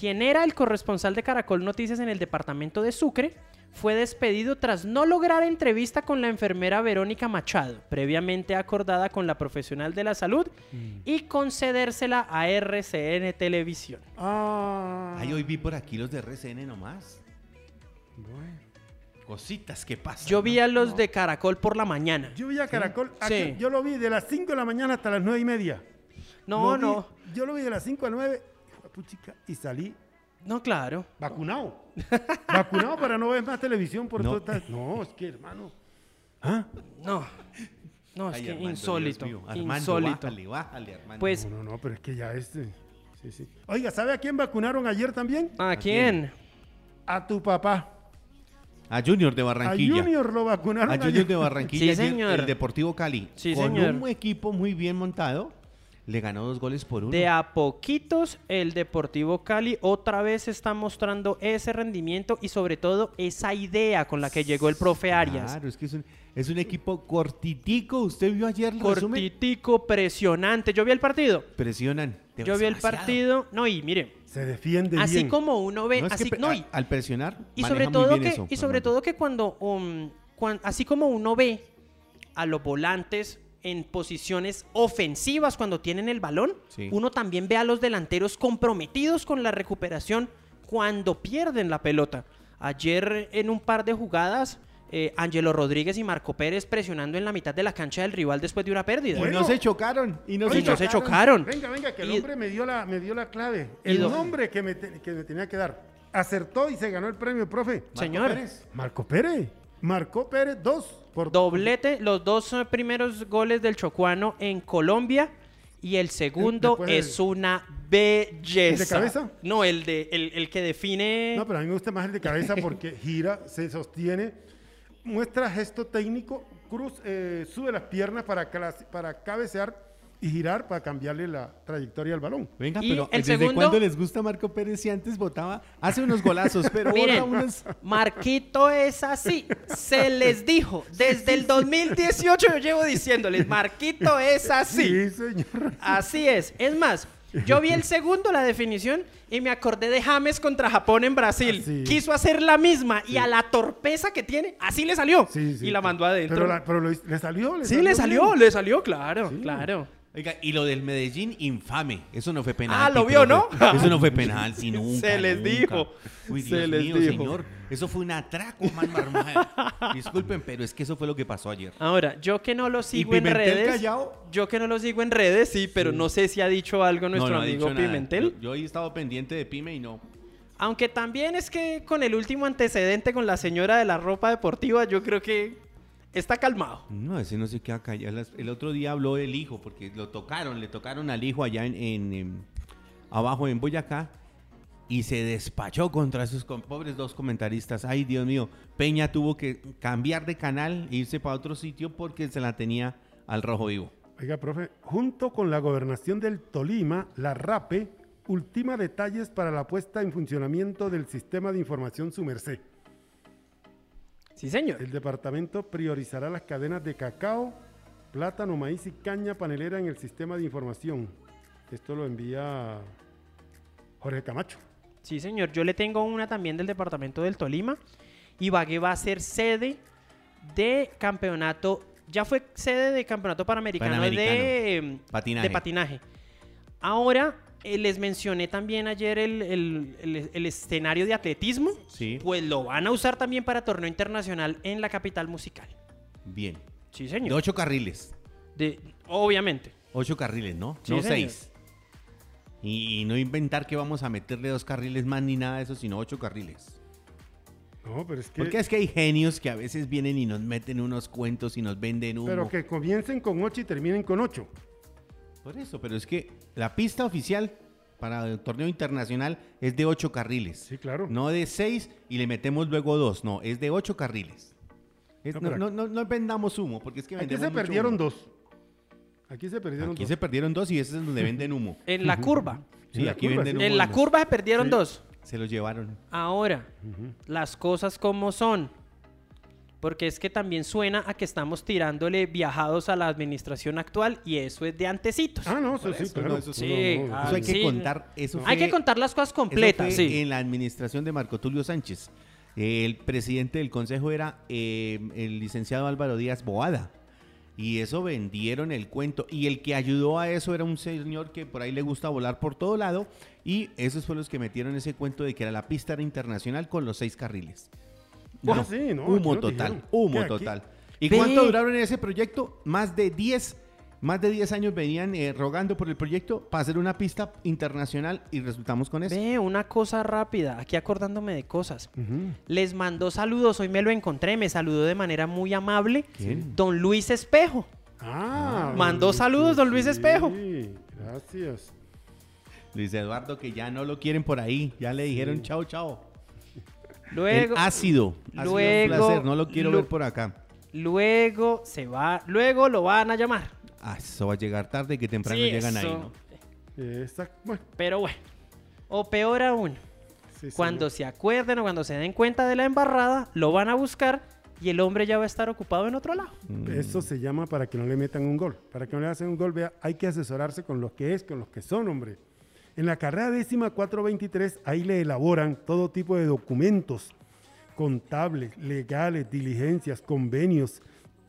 quien era el corresponsal de Caracol Noticias en el departamento de Sucre, fue despedido tras no lograr entrevista con la enfermera Verónica Machado, previamente acordada con la profesional de la salud, y concedérsela a RCN Televisión. Ah, Ay, hoy vi por aquí los de RCN nomás. bueno. Cositas que pasan. Yo vi ¿no? a los de Caracol por la mañana. Yo vi a Caracol, Sí. aquí- yo lo vi de las 5 de la mañana hasta las 9 y media. No, Lo vi- no, Yo lo vi de las 5 a 9 puchica, y salí no, claro. vacunado. [LAUGHS] vacunado para no ver más televisión por No. es que hermano. ¿Ah? No, no, es Ay, que Armando, insólito. Armando, insólito. bájale, bájale, Armando. Pues, No, no, no, pero es que ya este. Sí, sí. Oiga, ¿sabe a quién vacunaron ayer también? ¿a quién? A tu papá. a Junior de Barranquilla. A Junior lo vacunaron A ayer. Junior de Barranquilla. Sí, señor. El Deportivo Cali. Sí, con señor. un equipo muy bien montado, le ganó dos goles por uno. De a poquitos, el Deportivo Cali otra vez está mostrando ese rendimiento y sobre todo esa idea con la que llegó el profe Arias. Claro, es que es un, es un equipo cortitico. ¿Usted vio ayer el resumen? Cortitico, presionante. Yo vi el partido. Presionan. Yo vi el partido. No, y mire, Se defiende así bien. como uno ve, No, es que así, pre- no, y, al presionar y sobre muy todo bien que eso, y sobre todo que cuando, um, cuan- así como uno ve a los volantes en posiciones ofensivas cuando tienen el balón, Sí. uno también ve a los delanteros comprometidos con la recuperación cuando pierden la pelota. Ayer en un par de jugadas, eh, Angelo Rodríguez y Marco Pérez presionando en la mitad de la cancha del rival después de una pérdida. Y Bueno. no se chocaron. Y no, Y se, no se chocaron. Venga, venga, que el Y- hombre me dio la, me dio la clave. El nombre que me, te- que me tenía que dar. Acertó y se ganó el premio, profe. Marco Señor. Pérez. Marco Pérez. Marcó Pérez dos por Doblete, los dos eh, primeros goles del Chocuano en Colombia y el segundo Después de- es una belleza. ¿El de cabeza? No, el de el, el que define No, pero a mí me gusta más el de cabeza porque [LAUGHS] gira, se sostiene, muestra gesto técnico, cruz, eh, sube las piernas para, para cabecear y girar para cambiarle la trayectoria al balón. Venga, Y pero el ¿desde segundo- cuándo les gusta Marco Pérez si antes votaba? Hace unos golazos, pero Miren, ahora unos... Marquito es así. Se les dijo. Desde el 2018 yo llevo diciéndoles, Marquito es así. Sí, señor. Así es. Es más, yo vi el segundo, la definición, y me acordé de James contra Japón en Brasil. Así. Quiso hacer la misma y a la torpeza que tiene, así le salió. Sí, sí. y la mandó adentro. Pero, la- pero lo hizo- le salió. sí, le salió, bien. le salió, claro, Sí. claro. Oiga, y lo del Medellín, infame. Eso no fue penal. Ah, lo vio, ¿no? Eso no fue penal, sí, [LAUGHS] nunca. Se les nunca. dijo, Uy, se Dios les mío, dijo. señor. Eso fue un atraco, man marmaje. [LAUGHS] Disculpen, pero es que eso fue lo que pasó ayer. Ahora, yo que no lo sigo en redes. callado? Yo que no lo sigo en redes, sí, pero no sé si ha dicho algo nuestro no, no ha amigo. Pimentel. Yo, yo he estado pendiente de Pime y no. Aunque también es que con el último antecedente con la señora de la ropa deportiva, yo creo que está calmado. No, ese no se queda callado. El otro día habló del hijo, porque lo tocaron, le tocaron al hijo allá en, en, abajo en Boyacá y se despachó contra esos com- pobres dos comentaristas. Ay, Dios mío, Peña tuvo que cambiar de canal e irse para otro sitio porque se la tenía al rojo vivo. Oiga, profe, junto con la gobernación del Tolima, la RAPE ultima detalles para la puesta en funcionamiento del sistema de información Sumercé. Sí, señor. El departamento priorizará las cadenas de cacao, plátano, maíz y caña panelera en el sistema de información. Esto lo envía Jorge Camacho. Sí, señor. Yo le tengo una también del departamento del Tolima. Ibagué va a ser sede de campeonato. Ya fue sede de campeonato panamericano, de, em, Patinaje. de patinaje. Ahora eh, les mencioné también ayer el, el- el- el escenario de atletismo. Sí. Pues lo van a usar también para torneo internacional en la capital musical. Bien. Sí, De señor. ocho carriles. De- obviamente. Ocho carriles, ¿no? Sí, no señor. seis. Y no inventar que vamos a meterle dos carriles más ni nada de eso, sino ocho carriles. No, pero es que, Porque es que hay genios que a veces vienen y nos meten unos cuentos y nos venden humo. pero que comiencen con 8 y terminen con 8. Por eso, pero es que la pista oficial para el torneo internacional es de ocho carriles. Sí, claro. No de seis y le metemos luego dos. No, es de ocho carriles. Es- No, no, no, no- no vendamos humo, porque es que Aquí vendemos se mucho perdieron humo. dos. Aquí se perdieron Aquí dos. se perdieron dos y ese es donde venden humo. [LAUGHS] En la curva. Sí, aquí curva, venden sí. humo. En la curva se perdieron Sí. dos. Se los llevaron. Ahora, las cosas como son. Porque es que también suena a que estamos tirándole viajados a la administración actual y eso es de antecitos. Ah, no, eso sí, eso, claro. no, eso sí. No, no, Ah, Eso hay que sí. contar. Eso Hay fue- que contar las cosas eso completas, fue sí. En la administración de Marco Tulio Sánchez. El presidente del consejo era eh, el licenciado Álvaro Díaz Boada. Y eso vendieron el cuento. Y el que ayudó a eso era un señor que por ahí le gusta volar por todo lado. Y esos fueron los que metieron ese cuento de que era la pista era internacional con los seis carriles. Ah, sí, no, humo total, dijeron. humo total. ¿Y Ve. cuánto duraron en ese proyecto? Más de 10, más de 10 años venían eh, rogando por el proyecto para hacer una pista internacional y resultamos con eso. Ve, una cosa rápida, aquí acordándome de cosas. Les mandó saludos, hoy me lo encontré, me saludó de manera muy amable. ¿Quién? Don Luis Espejo. Ah, Mandó saludos, don Luis sí, Espejo. Gracias. Luis Eduardo, que ya no lo quieren por ahí. Ya le dijeron chao, chao. Luego, el ácido. Un luego- placer, no lo quiero ver por acá. luego se va, luego lo van a llamar. Ah, eso va a llegar tarde que temprano Sí, llegan ahí. ¿no? Bueno, Pero bueno, o peor aún, sí, cuando se acuerden o cuando se den cuenta de la embarrada, lo van a buscar y el hombre ya va a estar ocupado en otro lado. Eso se llama para que no le metan un gol. Para que no le hacen un gol, vea, hay que asesorarse con los que es, con los que son, hombre. En la carrera décima 423, ahí le elaboran todo tipo de documentos contables, legales, diligencias, convenios.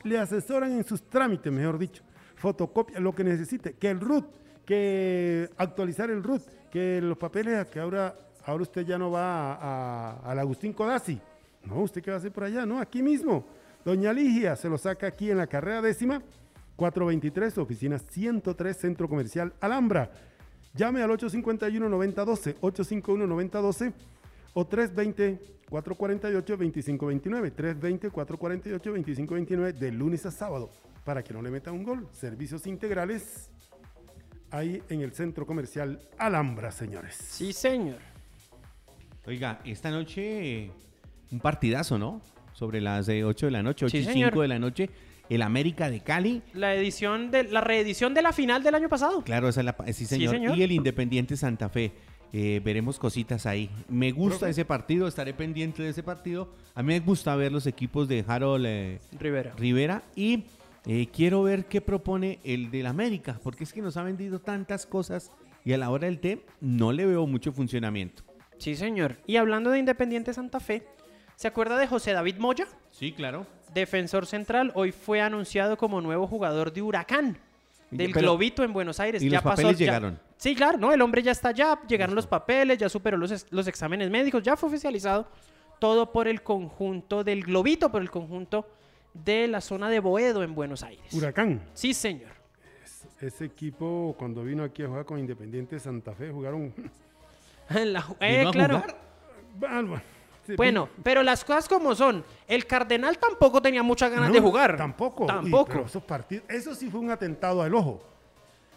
Le asesoran en sus trámites, mejor dicho. Fotocopia, lo que necesite. Que el RUT, que actualizar el RUT, que los papeles, que ahora, ahora usted ya no va al Agustín Codazzi. No, usted qué va a hacer por allá, no, aquí mismo. Doña Ligia se lo saca aquí en la carrera décima, 423, oficina 103, Centro Comercial Alhambra. Llame al 851-9012, 851-9012 o 320-448-2529, 320-448-2529 de lunes a sábado, para que no le metan un gol. Servicios integrales ahí en el Centro Comercial Alhambra, señores. Sí, señor. Oiga, esta noche un partidazo, ¿no? Sobre las eh, 8 de la noche, 8 Sí, y señor. 5 de la noche. El América de Cali. La edición de la reedición de la final del año pasado. Claro, esa es la, sí, señor. señor. Y el Independiente Santa Fe. Eh, veremos cositas ahí. Me gusta Profe. ese partido, estaré pendiente de ese partido. A mí me gusta ver los equipos de Harold eh, Rivera. Rivera y eh, quiero ver qué propone el del América, porque es que nos ha vendido tantas cosas y a la hora del té no le veo mucho funcionamiento. Sí, señor. Y hablando de Independiente Santa Fe, ¿se acuerda de José David Moya? Sí, claro. Defensor central, hoy fue anunciado como nuevo jugador de Huracán. del Pero- globito en Buenos Aires. y ya los pasó, papeles ya- llegaron. Sí, claro, no, el hombre ya está allá, llegaron los papeles, ya superó los, los exámenes médicos, ya fue oficializado todo por el conjunto del globito, por el conjunto de la zona de Boedo en Buenos Aires. Huracán. Sí, señor. Ese equipo, cuando vino aquí a jugar con Independiente Santa Fe, jugaron. [LAUGHS] La- ¿Vino eh, a claro. jugar? Ah, bueno, Bueno, pero las cosas como son. El Cardenal tampoco tenía muchas ganas no, de jugar. Tampoco. Y- Tampoco. pero esos partidos, eso sí fue un atentado al ojo.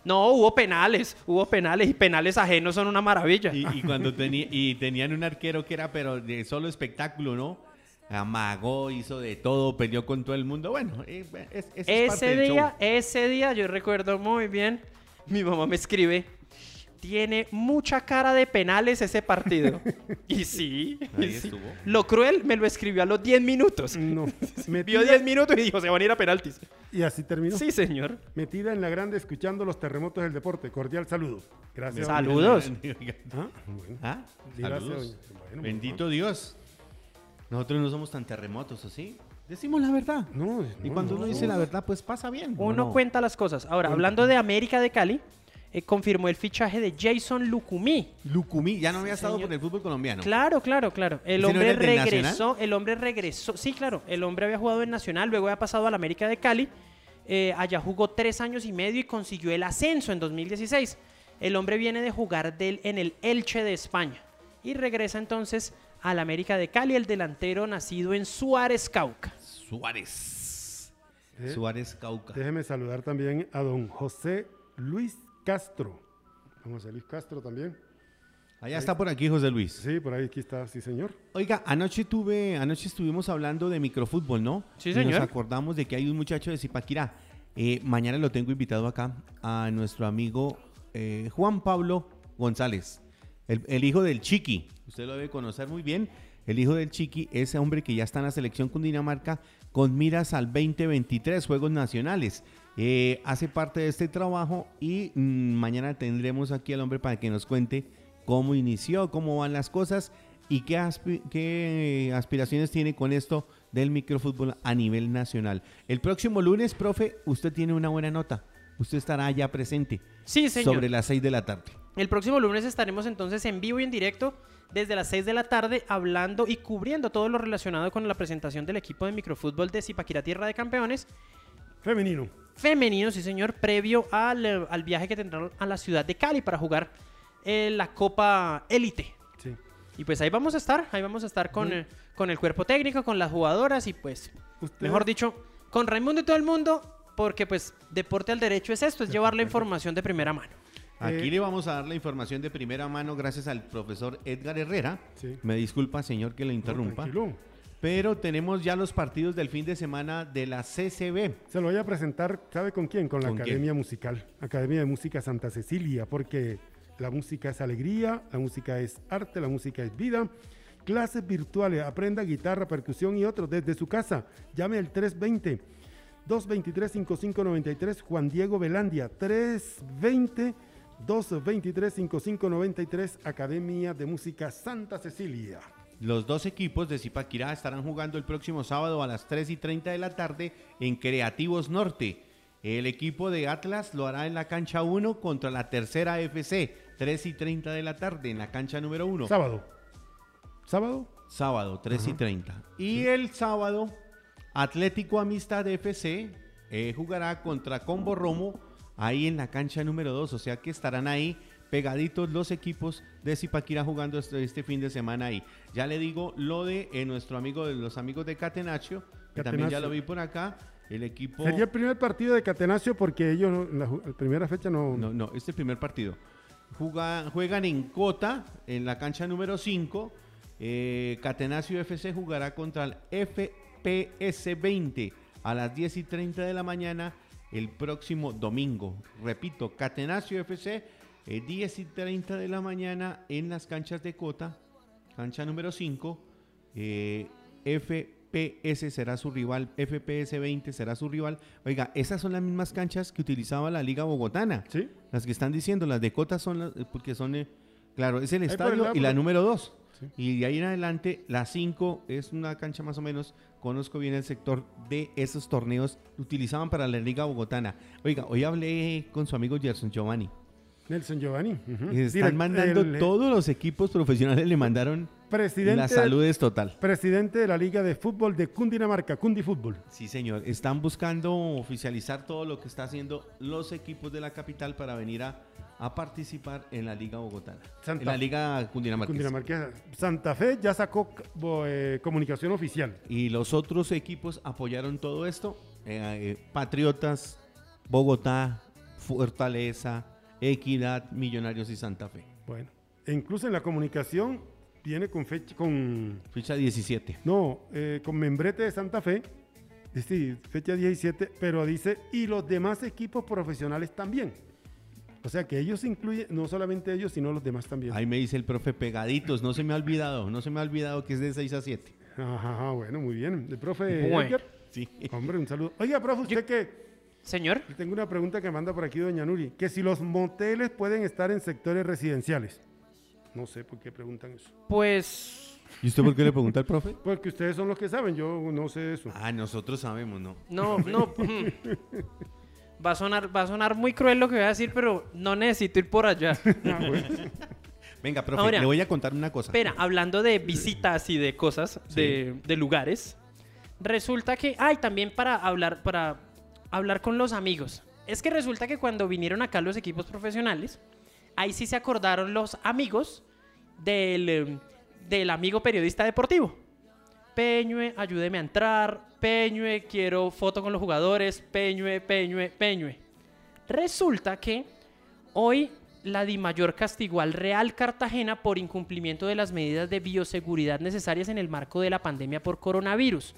No, hubo penales, hubo penales y penales ajenos son una maravilla. Y, y cuando tenía, y tenían un arquero que era pero de solo espectáculo, ¿no? Amagó, hizo de todo, peleó con todo el mundo. Bueno, eh, es, es parte ese del día, show. ese día yo recuerdo muy bien, mi mamá me escribe, tiene mucha cara de penales ese partido. [LAUGHS] y sí, y Ahí sí. estuvo. lo cruel me lo escribió a los 10 minutos. [LAUGHS] No. [LAUGHS] Vio Metida- 10 minutos y dijo, se van a ir a penaltis. y así terminó. Sí, señor. Metida en la grande escuchando los terremotos del deporte. Cordial saludo. Gracias. Salud. Saludos. Ah, bueno. ¿Ah? Saludos. Bueno, Bendito Dios. Nosotros no somos tan terremotos, ¿o sí? Decimos la verdad. No, Y no, cuando no, uno dice no. la verdad, pues pasa bien. ¿o Uno no? cuenta las cosas. Ahora, hablando de América de Cali, eh, confirmó el fichaje de Jason Lucumí. Lucumí, ya no había estado Señor. por el fútbol colombiano. Claro, claro, claro. El ¿Ese no hombre regresó, el hombre regresó. Sí, claro, el hombre había jugado en Nacional, luego había pasado al América de Cali. eh, allá jugó tres años y medio y consiguió el ascenso en 2016. El hombre viene de jugar del, en el Elche de España y regresa entonces al América de Cali, el delantero nacido en Suárez, Cauca. Suárez. Eh, Suárez Cauca. Déjeme saludar también a don José Luis Castro. Don José Luis Castro también. Allá está por aquí José Luis. Sí, por ahí aquí está, sí, señor. Oiga, anoche tuve, anoche estuvimos hablando de microfútbol, ¿no? Sí, Y señor. nos acordamos de que hay un muchacho de Zipaquirá. Eh, mañana lo tengo invitado acá a nuestro amigo eh, Juan Pablo González, el, el hijo del Chiqui. Usted lo debe conocer muy bien. El hijo del Chiqui, ese hombre que ya está en la selección con Dinamarca con miras al 2023 Juegos Nacionales. Eh, hace parte de este trabajo y mm, mañana tendremos aquí al hombre para que nos cuente cómo inició, cómo van las cosas y qué, aspi- qué aspiraciones tiene con esto del microfútbol a nivel nacional. El próximo lunes, profe, usted tiene una buena nota. Usted estará allá presente Sí, señor. sobre las 6 de la tarde. El próximo lunes estaremos entonces en vivo y en directo desde las 6 de la tarde hablando y cubriendo todo lo relacionado con la presentación del equipo de microfútbol de Zipaquirá Tierra de Campeones Femenino. Femenino, sí señor, previo al, eh, al viaje que tendrán a la ciudad de Cali para jugar eh, la Copa Élite. Sí. Y pues ahí vamos a estar, ahí vamos a estar con, eh, con el cuerpo técnico, con las jugadoras y pues, Usted- mejor dicho, con Raimundo y todo el mundo, porque pues deporte al derecho es esto, es llevar la información de primera mano. Aquí Eh, le vamos a dar la información de primera mano gracias al profesor Edgar Herrera. Sí. Me disculpa, señor, que le no, interrumpa. tranquilo. Pero tenemos ya los partidos del fin de semana de la CCB. Se lo voy a presentar, ¿sabe con quién? Con la ¿Con quién? Academia Musical. Academia de Música Santa Cecilia, porque la música es alegría, la música es arte, la música es vida. Clases virtuales, aprenda guitarra, percusión y otros desde su casa. Llame al 320 223 5593 Juan Diego Velandia 320 223 5593 Academia de Música Santa Cecilia. Los dos equipos de Zipaquirá estarán jugando el próximo sábado a las 3 y 30 de la tarde en Creativos Norte. El equipo de Atlas lo hará en la cancha 1 contra la tercera FC, 3 y 30 de la tarde en la cancha número 1. Sábado. ¿Sábado? Sábado, 3 y Ajá. 30. Y el sábado, Atlético Amistad FC eh, jugará contra Combo Romo ahí en la cancha número 2. O sea que estarán ahí pegaditos los equipos de Zipaquirá jugando este, este fin de semana ahí. Ya le digo lo de eh, nuestro amigo, de los amigos de Catenaccio, que también ya lo vi por acá. El equipo... Sería el primer partido de Catenaccio porque ellos en la, primera fecha no, No, no, este primer partido. Juga- juegan en Cota, en la cancha número 5. Eh, Catenaccio FC jugará contra el FPS 20 a las 10 y 30 de la mañana el próximo domingo. Repito, Catenaccio FC, eh, 10 y 30 de la mañana en las canchas de Cota, cancha número 5. Eh, FPS será su rival, FPS 20 será su rival. Oiga, esas son las mismas canchas que utilizaba la Liga Bogotana. ¿Sí? Las que están diciendo, las de Cota son las, eh, porque son, eh, Claro, es el Ahí estadio y la número 2. Sí. Y de ahí en adelante, la 5 es una cancha más o menos, conozco bien el sector de esos torneos, lo utilizaban para la Liga Bogotana. Oiga, hoy hablé con su amigo Gerson Giovanni. Nelson Giovanni. y Están Direct- mandando el, eh, todos los equipos profesionales, le mandaron presidente, la salud es total. presidente de la Liga de Fútbol de Cundinamarca, Cundi Fútbol. Sí, señor. Están buscando oficializar todo lo que está haciendo los equipos de la capital para venir a, a participar en la Liga Bogotana. Santa- en la Liga Cundinamarca. Cundinamarca. Santa Fe ya sacó eh, comunicación oficial. Y los otros equipos apoyaron todo esto. eh, eh, Patriotas, Bogotá, Fortaleza, Equidad, Millonarios y Santa Fe. Bueno, e incluso en la comunicación viene con fecha, con, Fecha 17. no, eh, con membrete de Santa Fe, es decir, fecha 17, pero dice, y los demás equipos profesionales también. O sea que ellos incluyen, no solamente ellos, sino los demás también. Ahí me dice el profe pegaditos, no se me ha olvidado, no se me ha olvidado que es de 6 a 7. Ajá, ajá, bueno, muy bien. El profe Bueno. Edgar, Sí. hombre, un saludo. Oiga, profe, usted Yo- que Señor, tengo una pregunta que manda por aquí doña Nuri, que si los moteles pueden estar en sectores residenciales. No sé por qué preguntan eso. pues ¿Y usted por qué le pregunta al profe? [LAUGHS] Porque ustedes son los que saben, yo no sé eso. Ah, nosotros sabemos, ¿no? no, no. [LAUGHS] mm. Va a sonar, va a sonar muy cruel lo que voy a decir, pero no necesito ir por allá. [LAUGHS] Ah, bueno. Venga, profe, Ahora, le voy a contar una cosa. Espera, hablando de visitas y de cosas, de, de lugares, resulta que, ay, también para hablar, para hablar con los amigos. Es que resulta que cuando vinieron acá los equipos profesionales, ahí sí se acordaron los amigos del, eh, del amigo periodista deportivo. Peñue, ayúdeme a entrar. Peñue, quiero foto con los jugadores. Peñue, Peñue, Peñue. Resulta que hoy la DIMAYOR castigó al Real Cartagena por incumplimiento de las medidas de bioseguridad necesarias en el marco de la pandemia por coronavirus.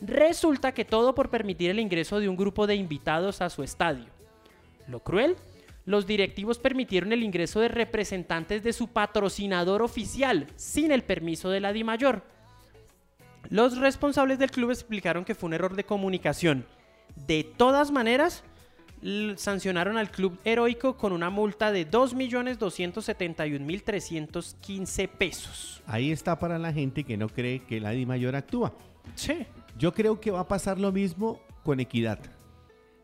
Resulta que todo por permitir el ingreso de un grupo de invitados a su estadio. Lo cruel, los directivos permitieron el ingreso de representantes de su patrocinador oficial sin el permiso de la DIMAYOR. Los responsables del club explicaron que fue un error de comunicación. De todas maneras, sancionaron al club heroico con una multa de 2.271.315 pesos. Ahí está para la gente que no cree que la Di Mayor actúa. Sí. Yo creo que va a pasar lo mismo con Equidad.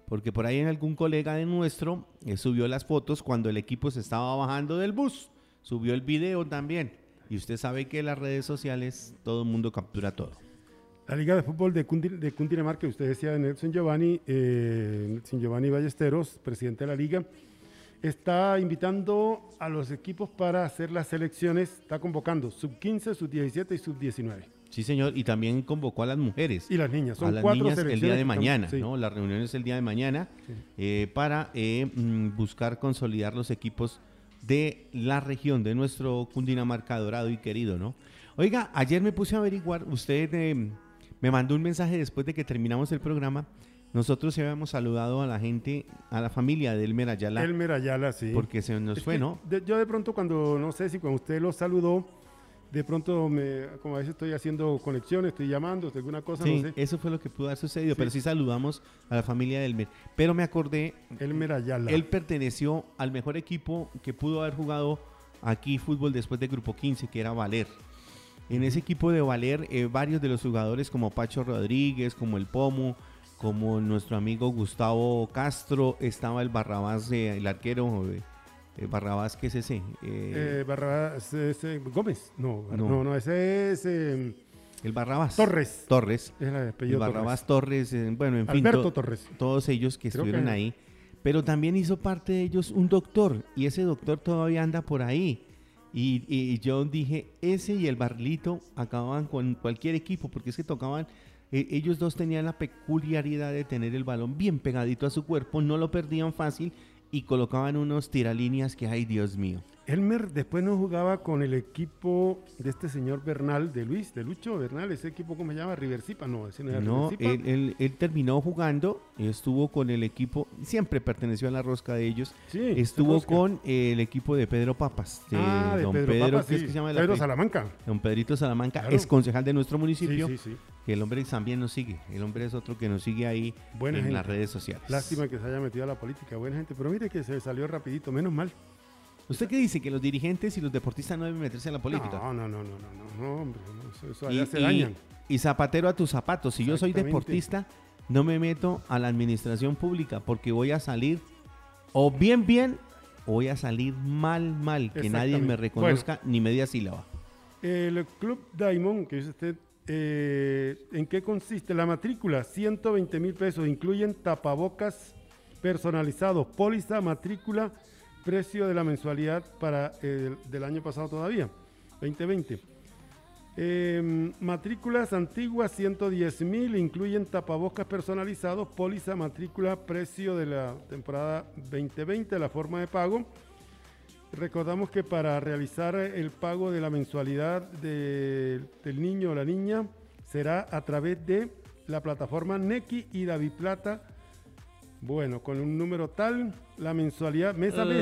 Porque por ahí en algún colega de nuestro eh, subió las fotos cuando el equipo se estaba bajando del bus. Subió el video también. Y usted sabe que en las redes sociales todo el mundo captura todo. La Liga de Fútbol de, Cundi- de Cundinamarca, usted decía de Nelson Giovanni, eh, Nelson Giovanni Ballesteros, presidente de la Liga, está invitando a los equipos para hacer las selecciones, está convocando sub-15, sub-17 y sub-19. Sí, señor. Y también convocó a las mujeres. Y las niñas, son a las cuatro niñas el día de mañana, sí. ¿no? La reunión es el día de mañana eh, para eh, mm, buscar consolidar los equipos de la región, de nuestro Cundinamarca dorado y querido, ¿no? Oiga, ayer me puse a averiguar, usted eh, me mandó un mensaje después de que terminamos el programa. Nosotros habíamos saludado a la gente, a la familia de Elmer Ayala, Elmer Ayala, sí. porque se nos Es fue, ¿no? de- yo de pronto cuando, no sé si cuando usted lo saludó, de pronto, me, como a veces estoy haciendo conexiones, estoy llamando, alguna cosa, Sí, no sé. eso fue lo que pudo haber sucedido, Sí. pero sí saludamos a la familia de Elmer. Pero me acordé Elmer Ayala. Él perteneció al mejor equipo que pudo haber jugado aquí fútbol después de Grupo 15, que era Valer. En ese equipo de Valer, eh, varios de los jugadores como Pacho Rodríguez, como el Pomo, como nuestro amigo Gustavo Castro, estaba el Barrabás, eh, el arquero eh, eh, Barrabás, ¿qué es ese? Eh, Eh, Barrabás, ese- Gómez. No, No. no, no, ese es eh, el Barrabás. Torres. Torres. Es el El apellido Barrabás Torres, eh, bueno, en fin, Alberto to- Torres. todos ellos que Creo estuvieron que- ahí. Pero también hizo parte de ellos un doctor, y ese doctor todavía anda por ahí. Y, y yo dije, ese y el Barlito acababan con cualquier equipo, porque es que tocaban, eh, ellos dos tenían la peculiaridad de tener el balón bien pegadito a su cuerpo, no lo perdían fácil y colocaban unos tiralíneas que, ay Dios mío. Elmer después no jugaba con el equipo de este señor Bernal, de Luis, de Lucho Bernal, ese equipo, ¿cómo se llama? Riversipa, no, ese no era No, él, él- él terminó jugando, estuvo con el equipo, siempre perteneció a la rosca de ellos, Sí, estuvo con el equipo de Pedro Papas, de ah, de don Pedro, Pedro, Papas, ¿qué es sí. que se llama el Pedro? Salamanca. Don Pedrito Salamanca, Claro. es concejal de nuestro municipio, sí, sí. que el hombre también nos sigue, el hombre es otro que nos sigue ahí Buena en gente. las redes sociales. Lástima que se haya metido a la política, buena gente, pero mire que se salió rapidito, menos mal. ¿Usted qué dice? Que los dirigentes y los deportistas no deben meterse en la política. No, no, no, no, no, no, hombre, no, eso, eso y, allá se y- dañan. y zapatero a tus zapatos. Si yo soy deportista, no me meto a la administración pública porque voy a salir o bien, bien, o voy a salir mal, mal. Que nadie me reconozca ni media sílaba. El Club Diamond, que dice usted, eh, ¿en qué consiste? La matrícula, 120 mil pesos, incluyen tapabocas personalizados, póliza, matrícula, precio de la mensualidad para el del año pasado todavía, 2020. Eh, matrículas antiguas, 110 mil, incluyen tapabocas personalizados, póliza, matrícula, precio de la temporada 2020, la forma de pago. Recordamos que para realizar el pago de la mensualidad de- del niño o la niña será a través de la plataforma Neki y David Plata. Bueno, con un número tal, la mensualidad mes a mes.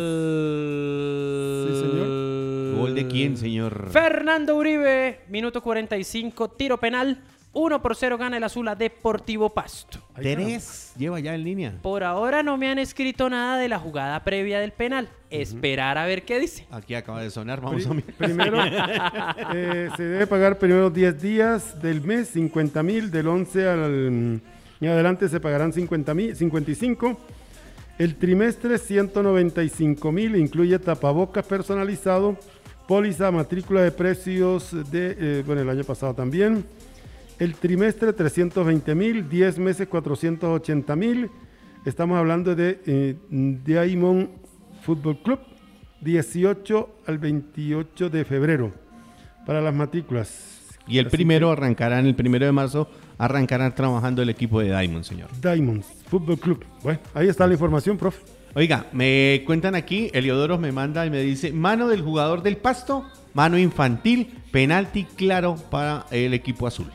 Sí, señor. ¿Gol de quién, señor? Fernando Uribe, minuto 45, tiro penal. 1 por 0 gana el azul a Deportivo Pasto. Tres. Lleva ya en línea. Por ahora no me han escrito nada de la jugada previa del penal. Esperar a ver qué dice. Aquí acaba de sonar. Vamos Pri- a mirar. Primero, [LAUGHS] eh, se debe pagar primero 10 días del mes, 50 mil, del 11 al y adelante se pagarán 50 mil, 55. El trimestre 195 mil, incluye tapabocas personalizado, póliza, matrícula de precios de, eh, bueno, el año pasado también. El trimestre 320 mil, 10 meses 480 mil. Estamos hablando de eh, Diamond Football Club, 18 al 28 de febrero para las matrículas. Y el Así primero arrancarán, el primero de marzo, arrancarán trabajando el equipo de Diamond, señor. que Diamonds Football Club. Bueno, ahí está la información, profe. Oiga, me cuentan aquí, Eliodoro me manda y me dice, mano del jugador del pasto, mano infantil, penalti claro para el equipo azul.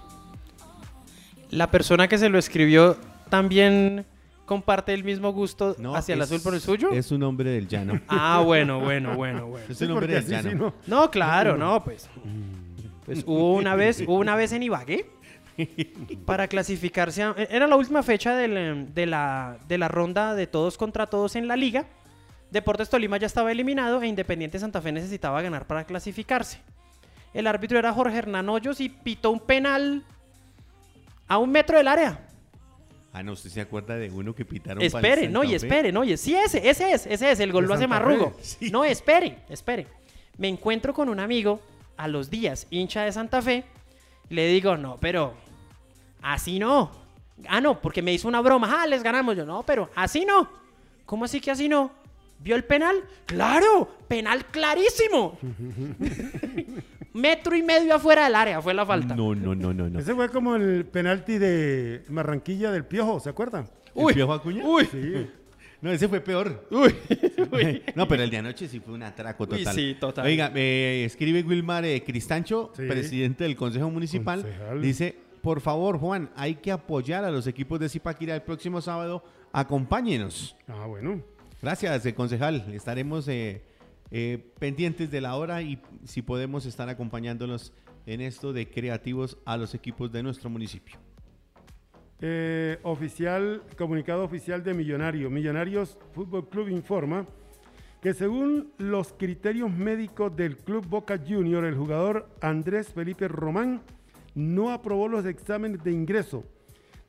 La persona que se lo escribió también comparte el mismo gusto No, hacia el azul por el suyo. Es un hombre del llano. [LAUGHS] Ah, bueno, bueno, bueno, bueno. es un hombre del llano. sí, no. No, claro, no, pues. Pues hubo una vez, hubo una vez en Ibagué [LAUGHS] para clasificarse. a- era la última fecha del, em, de, la, de la ronda de todos contra todos en la liga. Deportes Tolima ya estaba eliminado e Independiente Santa Fe necesitaba ganar para clasificarse. El árbitro era Jorge Hernán Hoyos y pitó un penal a un metro del área. Ah, no, usted se acuerda de uno que pitaron para Espere, no, y espere, no, y sí, ese, ese es, ese es, el gol lo hace Santa Marrugo. [LAUGHS] sí. No, espere, espere. Me encuentro con un amigo a los días, hincha de Santa Fe, le digo, no, pero así no. Ah, no, porque me hizo una broma, ah, les ganamos. Yo, no, pero así no. ¿Cómo así que así no? ¿Vio el penal? ¡Claro! ¡Penal clarísimo! [LAUGHS] Metro y medio afuera del área fue la falta. No, no, no, no, no. Ese fue como el penalti de Barranquilla del Piojo, ¿se acuerdan? ¿El Piojo Acuña? Sí. [LAUGHS] No, ese fue peor. [LAUGHS] no, pero el de anoche sí fue un atraco Uy, total. sí, total. Oiga, me escribe Wilmar eh, Cristancho, Sí. presidente del Consejo Municipal. Concejal. Dice, por favor, Juan, hay que apoyar a los equipos de Zipaquirá el próximo sábado. Acompáñenos. Ah, bueno. Gracias, eh, concejal. Estaremos eh, eh, pendientes de la hora y si podemos estar acompañándolos en esto de creativos a los equipos de nuestro municipio. Oficial, comunicado oficial de Millonario. Millonarios Fútbol Club informa que según los criterios médicos del Club Boca Junior, el jugador Andrés Felipe Román no aprobó los exámenes de ingreso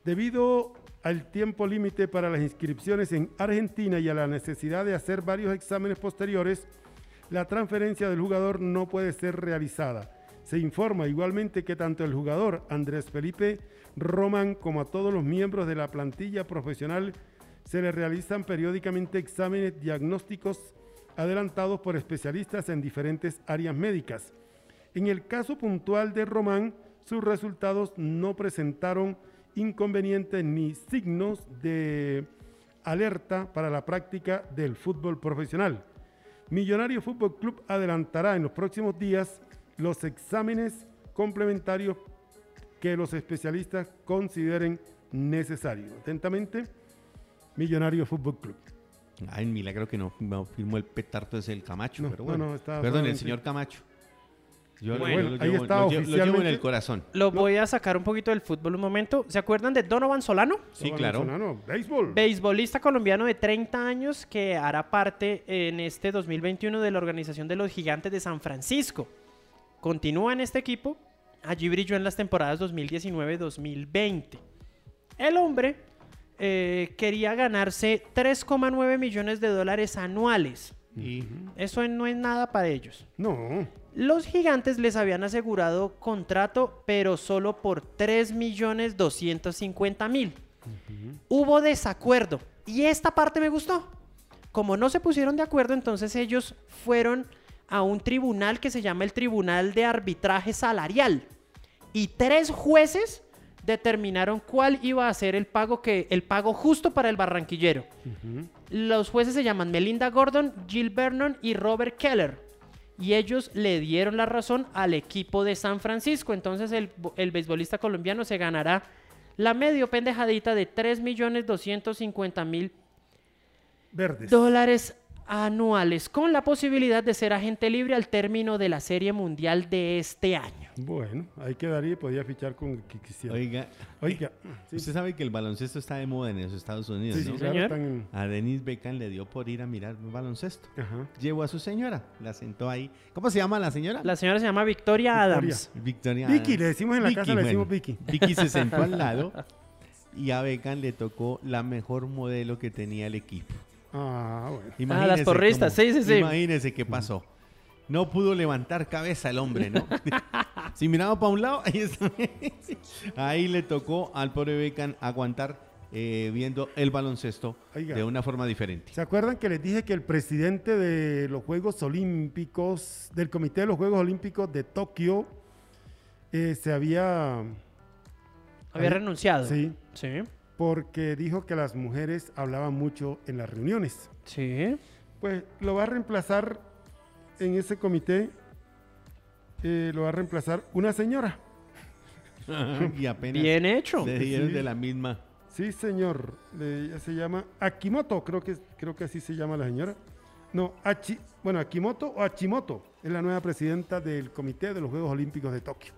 debido al tiempo límite para las inscripciones en Argentina y a la necesidad de hacer varios exámenes posteriores. La transferencia del jugador no puede ser realizada. Se informa igualmente que tanto el jugador Andrés Felipe Román como a todos los miembros de la plantilla profesional se le realizan periódicamente exámenes diagnósticos adelantados por especialistas en diferentes áreas médicas. En el caso puntual de Román, sus resultados no presentaron inconvenientes ni signos de alerta para la práctica del fútbol profesional. Millonario Fútbol Club adelantará en los próximos días los exámenes complementarios que los especialistas consideren necesarios. Atentamente, Millonario Fútbol Club. Ay, milagro que no, firmó el petardo ese el Camacho. No, pero no, bueno. no, Perdón, el señor Camacho. Yo, lo- Bueno, yo lo ahí llevo- está lo lo llevo en oficialmente. el corazón. Lo voy a sacar un poquito del fútbol un momento. ¿Se acuerdan de Donovan Solano? Sí, Esteban claro. Solano, béisbol. Beisbolista colombiano de 30 años que hará parte en este 2021 de la organización de los Gigantes de San Francisco. Continúa en este equipo. Allí brilló en las temporadas 2019-2020. El hombre eh, quería ganarse 3,9 millones de dólares anuales. Y Eso no es nada para ellos. No, Los gigantes les habían asegurado contrato, pero solo por 3 millones 250 mil. Hubo desacuerdo. Y esta parte me gustó. Como no se pusieron de acuerdo, entonces ellos fueron a un tribunal que se llama el Tribunal de Arbitraje Salarial. Y tres jueces determinaron cuál iba a ser el pago, que, el pago justo para el barranquillero. Los jueces se llaman Melinda Gordon, Jill Vernon y Robert Keller. Y ellos le dieron la razón al equipo de San Francisco. Entonces el, el beisbolista colombiano se ganará la medio pendejadita de 3.250.000 verdes. dólares anuales con la posibilidad de ser agente libre al término de la Serie Mundial de este año. Bueno, ahí quedaría y podía fichar con el que quisiera. Oiga, Oiga, [LAUGHS] sí, usted sabe que el baloncesto está de moda en los Estados Unidos, sí, sí, ¿no? claro, señor. están en- A Dennis Beckham le dio por ir a mirar baloncesto. Ajá. Llevó a su señora, la sentó ahí. ¿Cómo se llama la señora? La señora se llama Victoria, Victoria. Adams. Victoria. Vicky, le decimos en la casa, le decimos bueno. Vicky. Vicky se sentó al [LAUGHS] lado y a Beckham le tocó la mejor modelo que tenía el equipo. Ah, bueno. Ah, las porristas, sí, sí, sí. Imagínese qué pasó. No pudo levantar cabeza el hombre, ¿no? [LAUGHS] si miraba para un lado, [LAUGHS] ahí, está. ahí le tocó al pobre Beckham aguantar eh, viendo el baloncesto Oiga. de una forma diferente. ¿Se acuerdan que les dije que el presidente de los Juegos Olímpicos, del Comité de los Juegos Olímpicos de Tokio, eh, se había... Había Ahí- renunciado. Sí, Sí. porque dijo que las mujeres hablaban mucho en las reuniones. Sí. Pues lo va a reemplazar en ese comité, eh, lo va a reemplazar una señora. [LAUGHS] y apenas Bien hecho. dieron Sí. de la misma. Sí, señor. Le- ella se llama Akimoto, creo que, creo que así se llama la señora. No, Achi, bueno, Akimoto o Achimoto es la nueva presidenta del Comité de los Juegos Olímpicos de Tokio.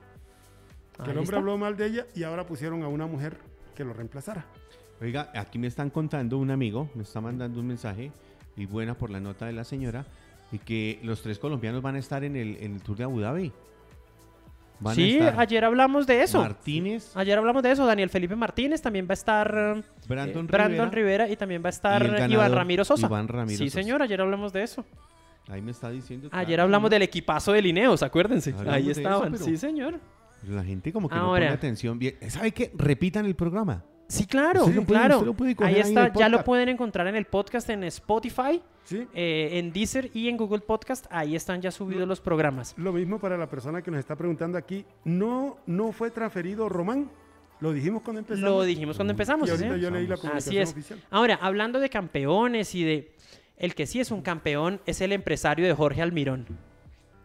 Que el hombre está. habló mal de ella y ahora pusieron a una mujer que lo reemplazara. Oiga, aquí me están contando un amigo, me está mandando un mensaje y buena por la nota de la señora y que los tres colombianos van a estar en el, en el Tour de Abu Dhabi. Van a Sí, estar ayer hablamos de eso. Martínez, Ayer hablamos de eso. Daniel Felipe Martínez también va a estar. eh, Brandon, Brandon Rivera. Rivera y también va a estar Iván Ramiro Sosa. Iván Ramiro sí, Sosa. señor, ayer hablamos de eso. Ahí me está diciendo. Ayer claro, hablamos ¿no? del equipazo de Lineos, acuérdense. Hablamos Ahí eso, estaban. pero- Sí, señor. La gente como que no pone atención bien. ¿Sabe qué? Repitan el programa. Sí, claro, puede- claro. puede ahí está, ya lo pueden encontrar en el podcast en Spotify, ¿Sí? eh, en Deezer y en Google Podcast. Ahí están ya subidos los programas. Lo mismo para la persona que nos está preguntando aquí. No, no fue transferido Román. Lo dijimos cuando empezamos. Lo dijimos cuando empezamos. Y ¿sí, yo leí la Así es. oficial. Ahora, hablando de campeones y de... El que sí es un campeón es el empresario de Jorge Almirón.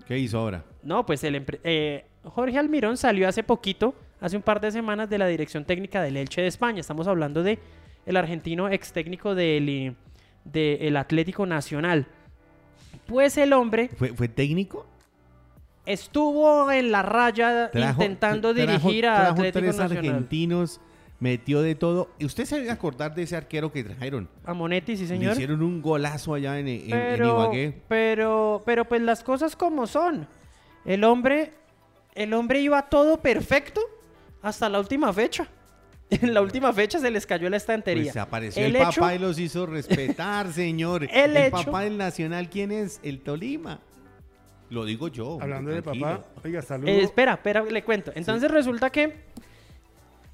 ¿Qué hizo ahora? No, pues el empre- eh, Jorge Almirón salió hace poquito, hace un par de semanas, de la dirección técnica del Elche de España. Estamos hablando de el argentino ex técnico del del Atlético Nacional. Pues el hombre ¿Fue, fue técnico? estuvo en la raya Trajo- intentando trajo- dirigir a Atlético tres Nacional. argentinos, metió de todo. ¿Y ¿Usted se debe acordar de ese arquero que trajeron? A Monetti, sí Le señor. hicieron un golazo allá en, en- en pero, Ibagué. pero, pero pues las cosas como son. El hombre, el hombre iba todo perfecto hasta la última fecha. [LAUGHS] En la última fecha se les cayó la estantería. Pues apareció El el, hecho- papá y los hizo respetar, [LAUGHS] señor. El El, hecho- papá del Nacional, ¿quién es? El Tolima. Lo digo yo. Hablando de papá, oiga, saludos. Eh, espera, espera, le cuento. Entonces resulta que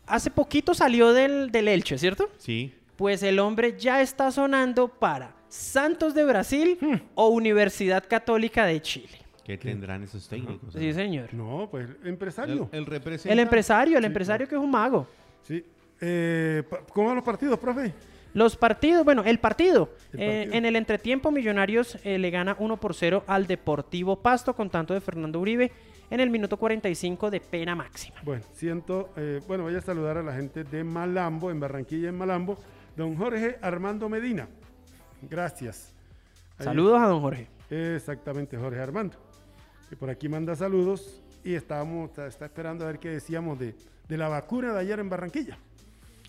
hace poquito salió del, del Elche, ¿cierto? Sí. Pues el hombre ya está sonando para Santos de Brasil Hmm. o Universidad Católica de Chile. ¿Qué tendrán esos técnicos? Sí, señor. No, pues el, empresario. el representante. El empresario, el Sí, empresario que es un mago. Sí. Eh, ¿Cómo van los partidos, profe? Los partidos, bueno, el partido. El eh, en el entretiempo, Millonarios eh, le gana 1 por 0 al Deportivo Pasto con tanto de Fernando Uribe en el minuto 45 de pena máxima. Bueno, siento, eh, bueno, voy a saludar a la gente de Malambo, en Barranquilla, en Malambo, don Jorge Armando Medina. Gracias. Ahí- Saludos a don Jorge. Exactamente, Jorge Armando. Que por aquí manda saludos y estábamos, está, está esperando a ver qué decíamos de, de la vacuna de ayer en Barranquilla.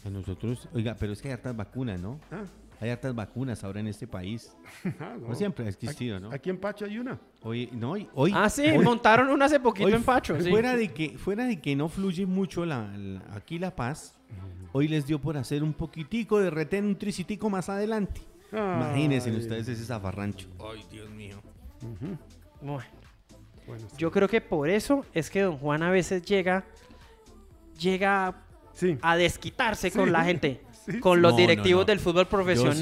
A nosotros, oiga, pero es que hay hartas vacunas, ¿no? Ah, Hay hartas vacunas ahora en este país. [LAUGHS] ah, No siempre ha existido, ¿no? Aquí en Pacho hay una. Hoy, no, hoy, Ah, sí, hoy- montaron una hace poquito hoy en Pacho. sí. Fuera de que, fuera de que no fluye mucho la, la- aquí la paz, hoy les dio por hacer un poquitico de retén, un tricitico más adelante. Imagínense Ay. ustedes ese zafarrancho. Ay, Dios mío. Bueno, Bueno, sí. yo creo que por eso es que don Juan a veces llega, llega sí. a desquitarse Sí. con la gente, [LAUGHS] Sí, con los No, directivos no. del fútbol profesional,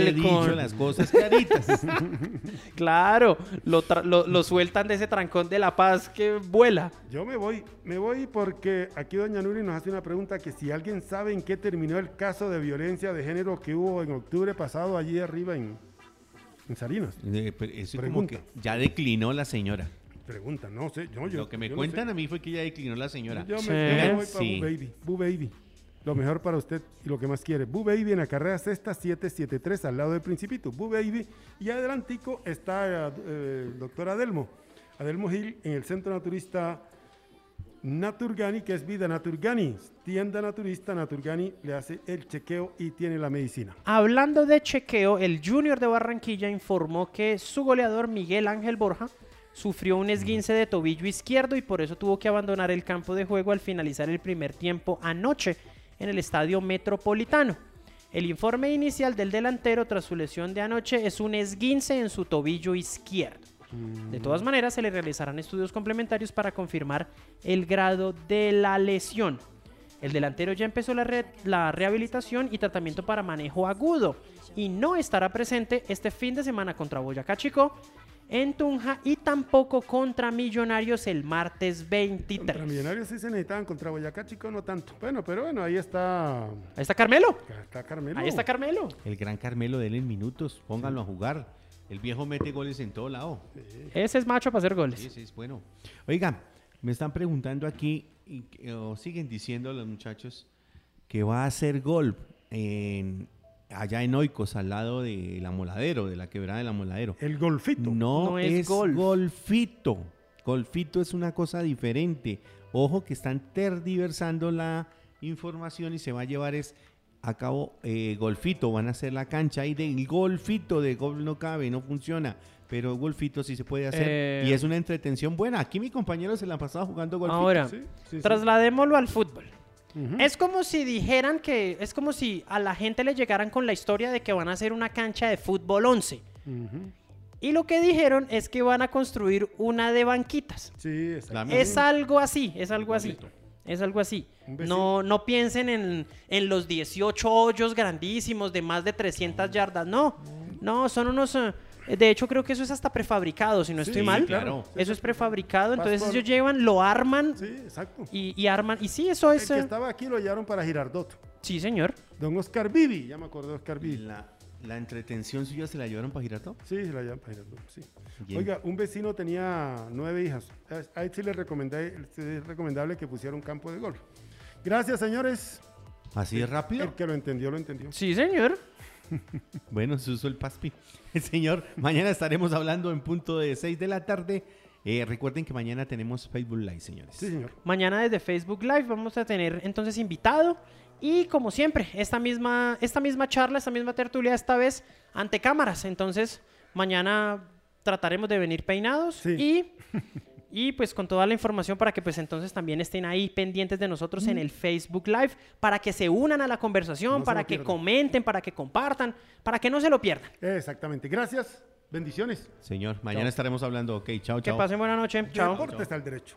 Yo siempre he dicho con... las cosas claritas. [LAUGHS] Claro, lo, lo- lo sueltan de ese trancón de La Paz que vuela. Yo me voy, me voy porque aquí doña Nuri nos hace una pregunta que si alguien sabe en qué terminó el caso de violencia de género que hubo en octubre pasado allí arriba en, en Salinas. Eh, pero eso como Pregunta. que ya declinó la señora. Pregunta, no sé, yo, yo Lo que me yo no cuentan sé. a mí fue que ya declinó la señora. Yo me, Sí. yo me voy para Sí. Boo Baby, Boo Baby. Lo mejor para usted y lo que más quiere. Boo Baby en la carrera sexta 773 al lado del Principito. Boo Baby. Y adelantico está eh, el doctor Adelmo. Adelmo Gil en el Centro Naturista Naturgani, que es Vida Naturgani. Tienda naturista Naturgani le hace el chequeo y tiene la medicina. Hablando de chequeo, el Junior de Barranquilla informó que su goleador Miguel Ángel Borja sufrió un esguince de tobillo izquierdo y por eso tuvo que abandonar el campo de juego al finalizar el primer tiempo anoche en el estadio metropolitano. El informe inicial del delantero tras su lesión de anoche es un esguince en su tobillo izquierdo. De todas maneras, se le realizarán estudios complementarios para confirmar el grado de la lesión. El delantero ya empezó la, re- la rehabilitación y tratamiento para manejo agudo y no estará presente este fin de semana contra Boyacá Chico en Tunja y tampoco contra Millonarios el martes Contra 23. Millonarios sí se necesitaban, contra Boyacá Chico no tanto. Bueno, pero bueno, ahí está, Ahí está Carmelo. está Carmelo. Ahí está Carmelo. El gran Carmelo, denle en minutos, pónganlo a jugar. El viejo mete goles en todo lado. Ese es macho para hacer goles. Sí, sí, es bueno. Oiga, me están preguntando aquí, y, o siguen diciendo los muchachos, que va a hacer gol en, allá en Oikos, al lado de la Moladero, de la quebrada de la Moladero. El golfito. No, No es es, golf. golfito. Golfito es una cosa diferente. Ojo que están tergiversando la información y se va a llevar es a cabo eh, golfito. Van a hacer la cancha ahí del golfito. De golf no cabe, no funciona. Pero golfito sí se puede hacer Eh. y es una entretención buena. Aquí mi compañero se la ha pasado jugando golfito. Ahora, Sí, sí, sí. trasladémoslo al fútbol. Es como si dijeran que, es como si a la gente le llegaran con la historia de que van a hacer una cancha de fútbol 11. Ujú. Y lo que dijeron es que van a construir una de banquitas. Sí, Es algo así, es algo así. Es algo así. No, no piensen en, en los 18 hoyos grandísimos de más de 300 yardas. No, no, son unos... de hecho, creo que eso es hasta prefabricado, si no estoy Sí, mal. claro. Eso es prefabricado. Entonces Pastor. ellos llevan, lo arman Sí, exacto. y, y arman. Y sí, eso El es... que eh, estaba aquí lo llevaron para Girardot. Sí, señor. Don Oscar Vivi, ya me acordé de Oscar Vivi. La, la entretención suya se la llevaron para Girato. Sí, se la llaman para Girardot, sí. Bien. Oiga, un vecino tenía nueve hijas. A- él sí le es recomendable que pusiera un campo de golf. Gracias, señores. Así de rápido. El que lo entendió, lo entendió. Sí, señor. [LAUGHS] Bueno, se usó el paspi. [LAUGHS] Señor, mañana estaremos hablando en punto de 6 de la tarde. Eh, recuerden que mañana tenemos Facebook Live, señores. Sí, señor. Mañana desde Facebook Live vamos a tener entonces invitado. Y como siempre, esta misma, esta misma charla, esta misma tertulia, esta vez ante cámaras. Entonces, mañana trataremos de venir peinados Sí. y, [LAUGHS] y pues con toda la información para que pues entonces también estén ahí pendientes de nosotros en el Facebook Live, para que se unan a la conversación, No para que pierdan. comenten, para que compartan, para que no se lo pierdan. Exactamente. Gracias. Bendiciones. Señor, mañana Chao. estaremos hablando. Ok, chao, Que chao. pasen buena noche. Chao. Deportes al derecho.